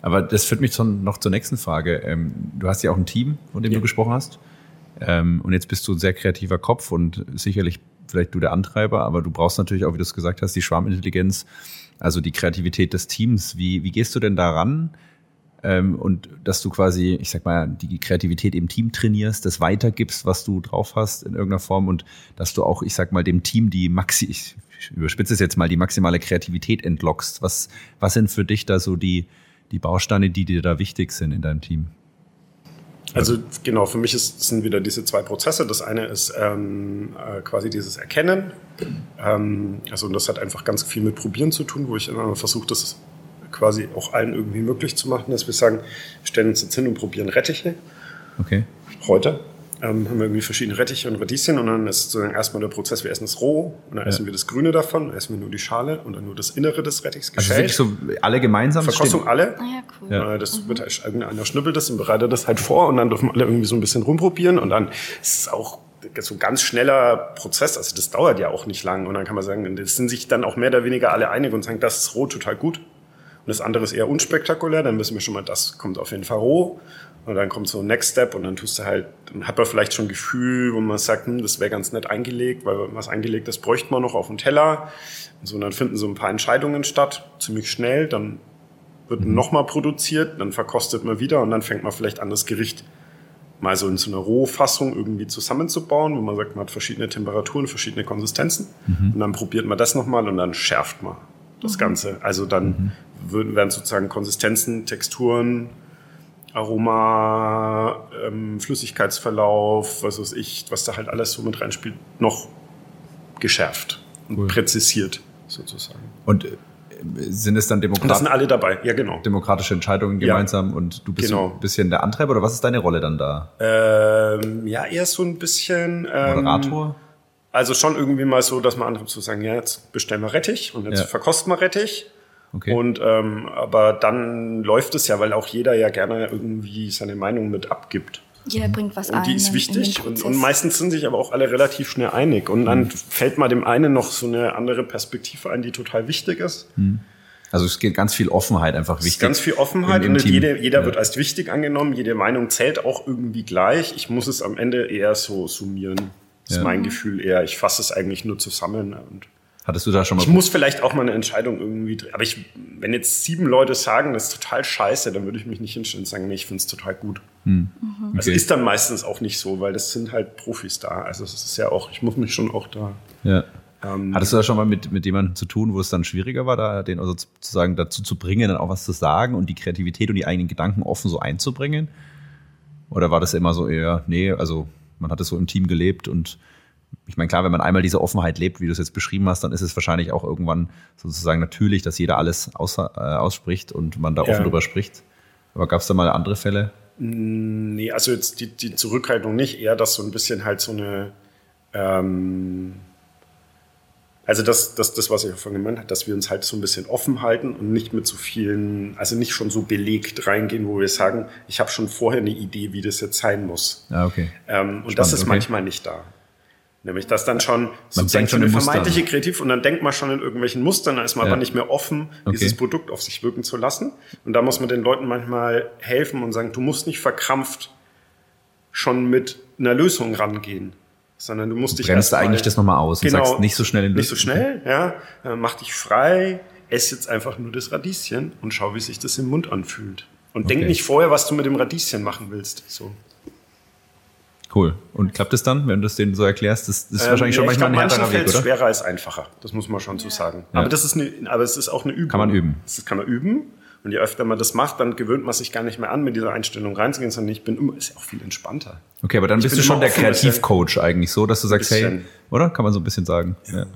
Aber das führt mich schon noch zur nächsten Frage. Ähm, du hast ja auch ein Team, von dem ja. du gesprochen hast. Ähm, und jetzt bist du ein sehr kreativer Kopf und sicherlich vielleicht du der Antreiber, aber du brauchst natürlich auch, wie du es gesagt hast, die Schwarmintelligenz, also die Kreativität des Teams. Wie, wie gehst du denn daran? Ähm, und dass du quasi, ich sag mal, die Kreativität im Team trainierst, das weitergibst, was du drauf hast in irgendeiner Form und dass du auch, ich sag mal, dem Team die Maxi, ich überspitze es jetzt mal, die maximale Kreativität entlockst. Was, was sind für dich da so die, die Bausteine, die dir da wichtig sind in deinem Team? Also genau, für mich ist, sind wieder diese zwei Prozesse. Das eine ist ähm, äh, quasi dieses Erkennen. Ähm, also und das hat einfach ganz viel mit Probieren zu tun, wo ich immer versuche, das quasi auch allen irgendwie möglich zu machen, dass wir sagen, wir stellen uns jetzt hin und probieren Rettiche. Okay. Heute ähm, haben wir irgendwie verschiedene Rettiche und Radieschen und dann ist sozusagen erstmal der Prozess, wir essen es roh und dann ja. essen wir das Grüne davon, dann essen wir nur die Schale und dann nur das Innere des Rettichs also geschält. Also wirklich so alle gemeinsam? Verkostung alle. Ah, ja, cool. Ja. Äh, das mhm. wird halt, irgendeiner schnippelt das und bereitet das halt vor und dann dürfen alle irgendwie so ein bisschen rumprobieren und dann ist es auch so ein ganz schneller Prozess, also das dauert ja auch nicht lang und dann kann man sagen, das sind sich dann auch mehr oder weniger alle einig und sagen, das ist roh total gut und das andere ist eher unspektakulär, dann wissen wir schon mal, das kommt auf jeden Fall roh und dann kommt so ein Next Step und dann tust du halt, dann hat man vielleicht schon ein Gefühl, wo man sagt, hm, das wäre ganz nett eingelegt, weil was eingelegt ist, bräuchte man noch auf dem Teller. Und so, und dann finden so ein paar Entscheidungen statt, ziemlich schnell, dann wird mhm. nochmal produziert, dann verkostet man wieder und dann fängt man vielleicht an, das Gericht mal so in so einer Rohfassung irgendwie zusammenzubauen, wo man sagt, man hat verschiedene Temperaturen, verschiedene Konsistenzen mhm. und dann probiert man das nochmal und dann schärft man das mhm. Ganze. Also dann mhm. werden sozusagen Konsistenzen, Texturen, Aroma, ähm, Flüssigkeitsverlauf, was weiß ich, was da halt alles so mit reinspielt, noch geschärft und cool. präzisiert sozusagen. Und äh, sind es dann Demokraten? Das sind alle dabei, ja genau. Demokratische Entscheidungen gemeinsam ja, und du bist genau. ein bisschen der Antreiber oder was ist deine Rolle dann da? Ähm, ja, eher so ein bisschen ähm, Moderator. Also schon irgendwie mal so, dass man andere zu sagen, ja, jetzt bestellen wir Rettich und jetzt ja. verkosten wir Rettich. Okay. Und ähm, aber dann läuft es ja, weil auch jeder ja gerne irgendwie seine Meinung mit abgibt. Jeder bringt was ein. Und die ist wichtig. Und, und, meistens sind sich aber auch alle relativ schnell einig. Und dann mhm. fällt mal dem einen noch so eine andere Perspektive ein, die total wichtig ist. Mhm. Also es geht ganz viel Offenheit einfach wichtig. Es ist ganz viel Offenheit im, im und jede, jeder ja. wird als wichtig angenommen. Jede Meinung zählt auch irgendwie gleich. Ich muss es am Ende eher so summieren. Das ja. ist mein Gefühl eher. Ich fasse es eigentlich nur zusammen und Hattest du da schon mal? Ich muss vielleicht auch mal eine Entscheidung irgendwie, aber ich, wenn jetzt sieben Leute sagen, das ist total scheiße, dann würde ich mich nicht hinstellen und sagen, nee, ich finde es total gut. Hm. Mhm. Okay. Das ist dann meistens auch nicht so, weil das sind halt Profis da. Also es ist ja auch, ich muss mich schon auch da. Ja. Ähm, Hattest du da schon mal mit, mit jemandem zu tun, wo es dann schwieriger war, da den also sozusagen dazu zu bringen, dann auch was zu sagen und die Kreativität und die eigenen Gedanken offen so einzubringen? Oder war das immer so eher, nee, also man hat es so im Team gelebt und ich meine, klar, wenn man einmal diese Offenheit lebt, wie du es jetzt beschrieben hast, dann ist es wahrscheinlich auch irgendwann sozusagen natürlich, dass jeder alles aus, äh, ausspricht und man da ja. offen drüber spricht. Aber gab es da mal andere Fälle? Mm, nee, also jetzt die, die Zurückhaltung nicht, eher, dass so ein bisschen halt so eine, ähm, also das, das, das, was ich vorhin gemeint habe, dass wir uns halt so ein bisschen offen halten und nicht mit so vielen, also nicht schon so belegt reingehen, wo wir sagen, ich habe schon vorher eine Idee, wie das jetzt sein muss. Ja, okay. Ähm, und Spannend, das ist okay. manchmal nicht da. Nämlich, dass dann schon sozusagen schon eine vermeintliche Kreativ und dann denkt man schon in irgendwelchen Mustern, dann ist man ja. aber nicht mehr offen, okay. dieses Produkt auf sich wirken zu lassen. Und da muss man den Leuten manchmal helfen und sagen, du musst nicht verkrampft schon mit einer Lösung rangehen, sondern du musst du dich bremst erst eigentlich das nochmal aus genau, und sagst nicht so schnell in Nicht so schnell, ja. Äh, mach dich frei, ess jetzt einfach nur das Radieschen und schau, wie sich das im Mund anfühlt. Und okay. denk nicht vorher, was du mit dem Radieschen machen willst. So. Cool. Und klappt es dann, wenn du es denen so erklärst? Das, das ist ähm, wahrscheinlich schon ja, manchmal ein härterer Weg, oder? schwerer als einfacher. Das muss man schon so sagen. Ja. Aber das ist eine, aber es ist auch eine Übung. Kann man üben. Das kann man üben. Und je öfter man das macht, dann gewöhnt man sich gar nicht mehr an, mit dieser Einstellung reinzugehen, sondern ich bin immer, ist ja auch viel entspannter. Okay, aber dann ich bist du schon der Kreativcoach eigentlich so, dass du sagst, hey, oder? Kann man so ein bisschen sagen. Ja.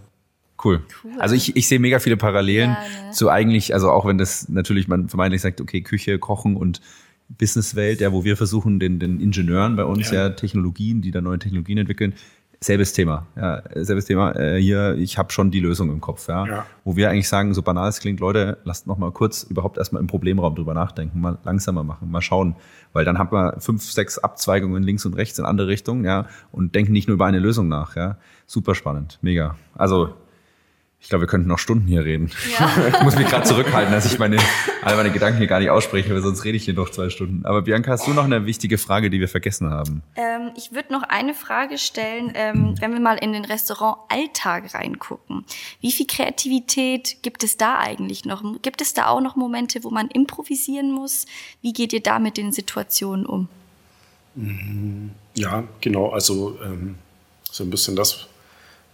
Cool. cool. Also ich, ich sehe mega viele Parallelen ja, ne? zu eigentlich, also auch wenn das natürlich man vermeintlich sagt, okay, Küche, Kochen und Businesswelt, ja, wo wir versuchen, den, den Ingenieuren bei uns ja. ja Technologien, die da neue Technologien entwickeln, Selbes Thema, ja, selbes Thema. Äh, hier, ich habe schon die Lösung im Kopf, ja? ja. Wo wir eigentlich sagen, so banal es klingt, Leute, lasst noch mal kurz überhaupt erstmal im Problemraum drüber nachdenken, mal langsamer machen, mal schauen, weil dann hat man fünf, sechs Abzweigungen links und rechts in andere Richtungen, ja, und denken nicht nur über eine Lösung nach, ja. Super spannend, mega. Also ich glaube, wir könnten noch Stunden hier reden. Ja. ich muss mich gerade zurückhalten, dass ich meine, alle meine Gedanken hier gar nicht ausspreche, weil sonst rede ich hier noch zwei Stunden. Aber Bianca, hast du noch eine wichtige Frage, die wir vergessen haben? Ähm, ich würde noch eine Frage stellen, ähm, wenn wir mal in den Restaurant-Alltag reingucken. Wie viel Kreativität gibt es da eigentlich noch? Gibt es da auch noch Momente, wo man improvisieren muss? Wie geht ihr da mit den Situationen um? Ja, genau. Also ähm, so ein bisschen das,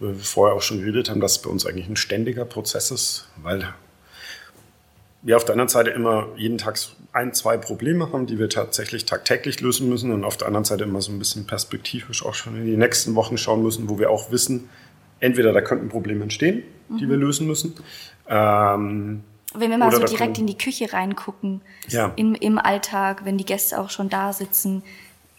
wir vorher auch schon geredet haben, dass es bei uns eigentlich ein ständiger Prozess ist, weil wir auf der anderen Seite immer jeden Tag ein, zwei Probleme haben, die wir tatsächlich tagtäglich lösen müssen und auf der anderen Seite immer so ein bisschen perspektivisch auch schon in die nächsten Wochen schauen müssen, wo wir auch wissen, entweder da könnten Probleme entstehen, die wir mhm. lösen müssen. Ähm, wenn wir mal so direkt in die Küche reingucken, ja. im, im Alltag, wenn die Gäste auch schon da sitzen,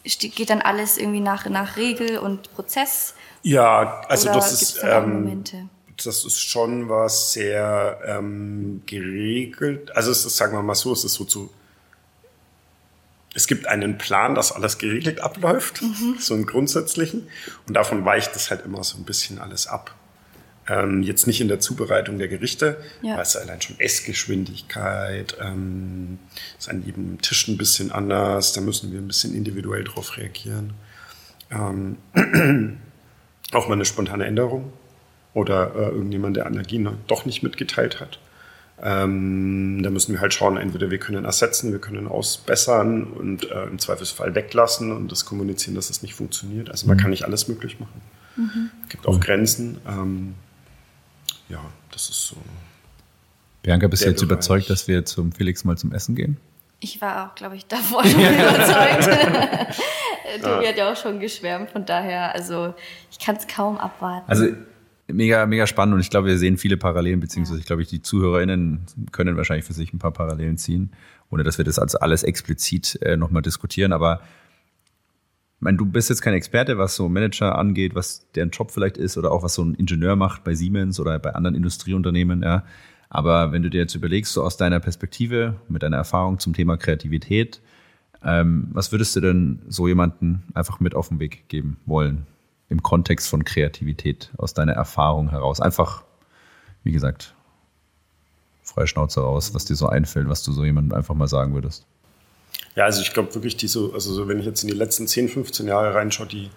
geht dann alles irgendwie nach, nach Regel und Prozess ja, also Oder das ist ähm, das ist schon was sehr ähm, geregelt. Also es ist, sagen wir mal so, es ist so zu es gibt einen Plan, dass alles geregelt abläuft, mhm. so einen grundsätzlichen. Und davon weicht es halt immer so ein bisschen alles ab. Ähm, jetzt nicht in der Zubereitung der Gerichte, ja. weil es allein schon Essgeschwindigkeit, ähm, ist an jedem Tisch ein bisschen anders, da müssen wir ein bisschen individuell drauf reagieren. Ähm, auch mal eine spontane Änderung oder äh, irgendjemand, der Allergien doch nicht mitgeteilt hat. Ähm, da müssen wir halt schauen, entweder wir können ersetzen, wir können ausbessern und äh, im Zweifelsfall weglassen und das kommunizieren, dass es nicht funktioniert. Also man mhm. kann nicht alles möglich machen. Mhm. Es gibt auch Grenzen. Ähm, ja, das ist so. Bianca, bist du jetzt Bereich. überzeugt, dass wir zum Felix mal zum Essen gehen? Ich war auch, glaube ich, davor schon überzeugt. Tobi hat ja auch schon geschwärmt, von daher, also ich kann es kaum abwarten. Also mega, mega spannend und ich glaube, wir sehen viele Parallelen, beziehungsweise ich glaube, die ZuhörerInnen können wahrscheinlich für sich ein paar Parallelen ziehen, ohne dass wir das also alles explizit äh, nochmal diskutieren, aber meine, du bist jetzt kein Experte, was so Manager angeht, was deren Job vielleicht ist oder auch was so ein Ingenieur macht bei Siemens oder bei anderen Industrieunternehmen, ja. Aber wenn du dir jetzt überlegst, so aus deiner Perspektive, mit deiner Erfahrung zum Thema Kreativität, ähm, was würdest du denn so jemanden einfach mit auf den Weg geben wollen? Im Kontext von Kreativität, aus deiner Erfahrung heraus. Einfach, wie gesagt, freie Schnauze raus, was dir so einfällt, was du so jemandem einfach mal sagen würdest. Ja, also ich glaube wirklich, diese, also so, wenn ich jetzt in die letzten 10, 15 Jahre reinschaue, die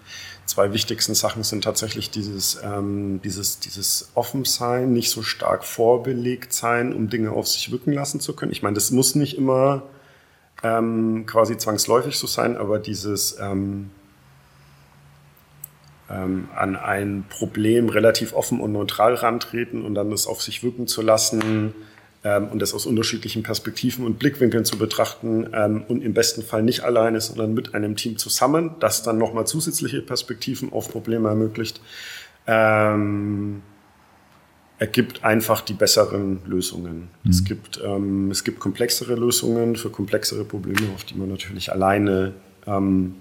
zwei wichtigsten Sachen sind tatsächlich dieses, ähm, dieses, dieses Offensein, nicht so stark vorbelegt sein, um Dinge auf sich wirken lassen zu können. Ich meine, das muss nicht immer ähm, quasi zwangsläufig so sein, aber dieses ähm, ähm, an ein Problem relativ offen und neutral rantreten und dann das auf sich wirken zu lassen ähm, und das aus unterschiedlichen Perspektiven und Blickwinkeln zu betrachten ähm, und im besten Fall nicht alleine, sondern mit einem Team zusammen, das dann nochmal zusätzliche Perspektiven auf Probleme ermöglicht, ähm, ergibt einfach die besseren Lösungen. Mhm. Es, gibt, ähm, es gibt komplexere Lösungen für komplexere Probleme, auf die man natürlich alleine ähm,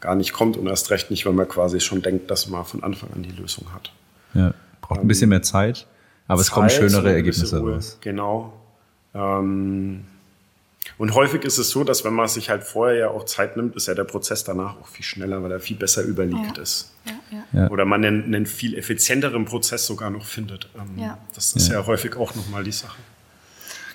gar nicht kommt und erst recht nicht, wenn man quasi schon denkt, dass man von Anfang an die Lösung hat. Ja, braucht ein bisschen mehr Zeit. Aber es kommen schönere Ergebnisse raus. Genau. Ähm, und häufig ist es so, dass wenn man sich halt vorher ja auch Zeit nimmt, ist ja der Prozess danach auch viel schneller, weil er viel besser überlegt ja. ist. Ja, ja. Oder man einen, einen, viel effizienteren Prozess sogar noch findet. Ähm, das ist ja. häufig auch nochmal die Sache.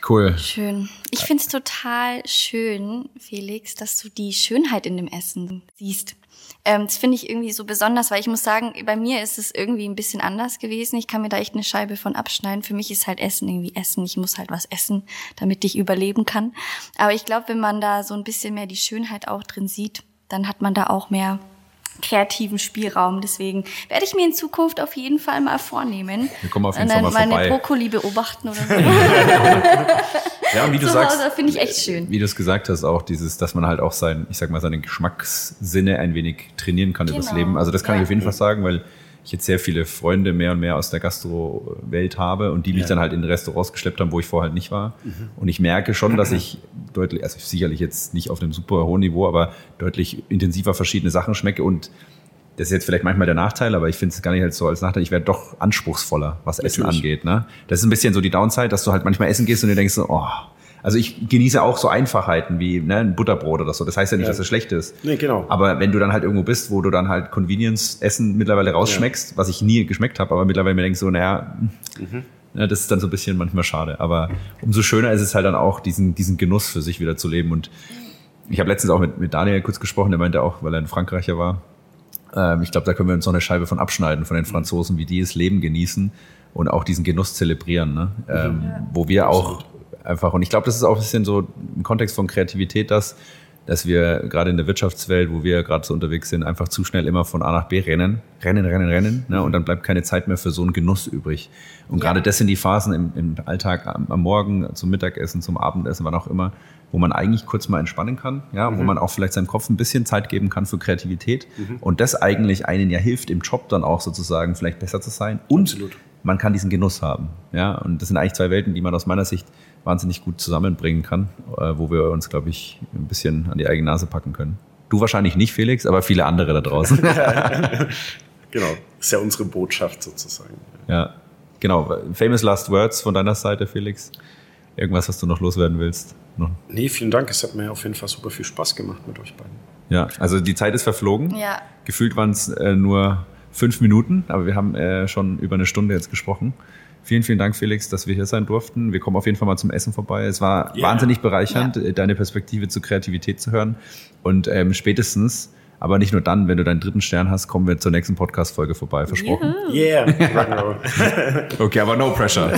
Cool. Schön. Ich finde es total schön, Felix, dass du die Schönheit in dem Essen siehst. Ähm, das finde ich irgendwie so besonders, weil ich muss sagen, bei mir ist es irgendwie ein bisschen anders gewesen. Ich kann mir da echt eine Scheibe von abschneiden. Für mich ist halt Essen irgendwie Essen. Ich muss halt was essen, damit ich überleben kann. Aber ich glaube, wenn man da so ein bisschen mehr die Schönheit auch drin sieht, dann hat man da auch mehr kreativen Spielraum. Deswegen werde ich mir in Zukunft auf jeden Fall mal vornehmen. Wir kommen auf jeden Fall mal meine vorbei. Brokkoli beobachten oder so. ja, und wie du Zu sagst, finde ich echt schön. Wie du es gesagt hast, auch dieses, dass man halt auch sein, ich sag mal, seine Geschmackssinne ein wenig trainieren kann genau. übers Leben. Also das kann ja. ich auf jeden Fall sagen, weil ich jetzt sehr viele Freunde mehr und mehr aus der Gastro-Welt habe und die mich ja. dann halt in Restaurants geschleppt haben, wo ich vorher halt nicht war. Mhm. Und ich merke schon, dass ich deutlich, also sicherlich jetzt nicht auf einem super hohen Niveau, aber deutlich intensiver verschiedene Sachen schmecke und das ist jetzt vielleicht manchmal der Nachteil, aber ich finde es gar nicht halt so als Nachteil. Ich werde doch anspruchsvoller, was Essen Natürlich. angeht. Ne? Das ist ein bisschen so die Downside, dass du halt manchmal essen gehst und dir denkst so, oh. Also ich genieße auch so Einfachheiten wie ne, ein Butterbrot oder so. Das heißt ja nicht, Ja. dass es schlecht ist. Nee, genau. Aber wenn du dann halt irgendwo bist, wo du dann halt Convenience-Essen mittlerweile rausschmeckst, was ich nie geschmeckt habe, aber mittlerweile mir denkst so, naja, ja, das ist dann so ein bisschen manchmal schade. Aber umso schöner ist es halt dann auch, diesen, diesen Genuss für sich wieder zu leben. Und ich habe letztens auch mit, mit Daniel kurz gesprochen, der meinte auch, weil er in Frankreich ja war, ähm, ich glaube, da können wir uns noch eine Scheibe von abschneiden, von den Franzosen, wie die das Leben genießen und auch diesen Genuss zelebrieren, ne? ähm, wo wir auch einfach, und ich glaube, das ist auch ein bisschen so im Kontext von Kreativität, dass, dass wir gerade in der Wirtschaftswelt, wo wir gerade so unterwegs sind, einfach zu schnell immer von A nach B rennen, rennen, rennen, rennen, ne? und dann bleibt keine Zeit mehr für so einen Genuss übrig. Und gerade das sind die Phasen im, im Alltag, am, am Morgen, zum Mittagessen, zum Abendessen, wann auch immer, wo man eigentlich kurz mal entspannen kann, ja, wo man auch vielleicht seinem Kopf ein bisschen Zeit geben kann für Kreativität. Und das eigentlich einen ja hilft, im Job dann auch sozusagen vielleicht besser zu sein. Und Absolut. man kann diesen Genuss haben, ja, und das sind eigentlich zwei Welten, die man aus meiner Sicht wahnsinnig gut zusammenbringen kann, äh, wo wir uns, glaube ich, ein bisschen an die eigene Nase packen können. Du wahrscheinlich nicht, Felix, aber viele andere da draußen. Genau. Ist ja unsere Botschaft sozusagen. ja, genau. Famous Last Words von deiner Seite, Felix. Irgendwas, was du noch loswerden willst? Noch? Nee, vielen Dank. Es hat mir auf jeden Fall super viel Spaß gemacht mit euch beiden. Ja, also die Zeit ist verflogen. Ja. Gefühlt waren es äh, nur fünf Minuten, aber wir haben äh, schon über eine Stunde jetzt gesprochen. Vielen, vielen Dank, Felix, dass wir hier sein durften. Wir kommen auf jeden Fall mal zum Essen vorbei. Es war Ja. wahnsinnig bereichernd, äh, deine Perspektive zur Kreativität zu hören. Und ähm, spätestens, aber nicht nur dann, wenn du deinen dritten Stern hast, kommen wir zur nächsten Podcast-Folge vorbei, versprochen. Yeah, Rock'n'Roll. Okay, aber no pressure.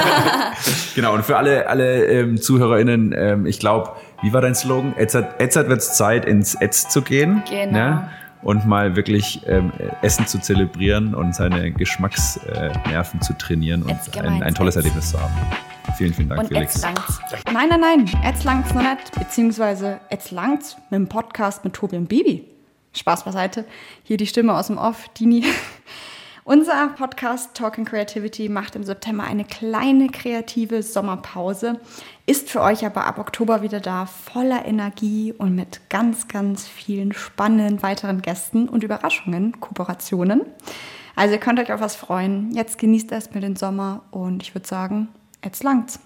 genau, und für alle, alle ähm, ZuhörerInnen, ähm, ich glaube, wie war dein Slogan? Edzard, Edzard wird's Zeit, ins Etz zu gehen. Genau. Ne? Und mal wirklich ähm, Essen zu zelebrieren und seine Geschmacksnerven äh, zu trainieren und ein, ein tolles. Erlebnis zu haben. Vielen, vielen Dank, Und Felix. jetzt langt's. Nein, nein, nein, jetzt langt's noch nicht, beziehungsweise jetzt langt's mit dem Podcast mit Tobi und Bibi. Spaß beiseite. Hier die Stimme aus dem Off, Dini. Unser Podcast Talking Creativity macht im September eine kleine kreative Sommerpause, ist für euch aber ab Oktober wieder da, voller Energie und mit ganz, ganz vielen spannenden weiteren Gästen und Überraschungen, Kooperationen. Also ihr könnt euch auf was freuen. Jetzt genießt erstmal den Sommer und ich würde sagen, jetzt langt's.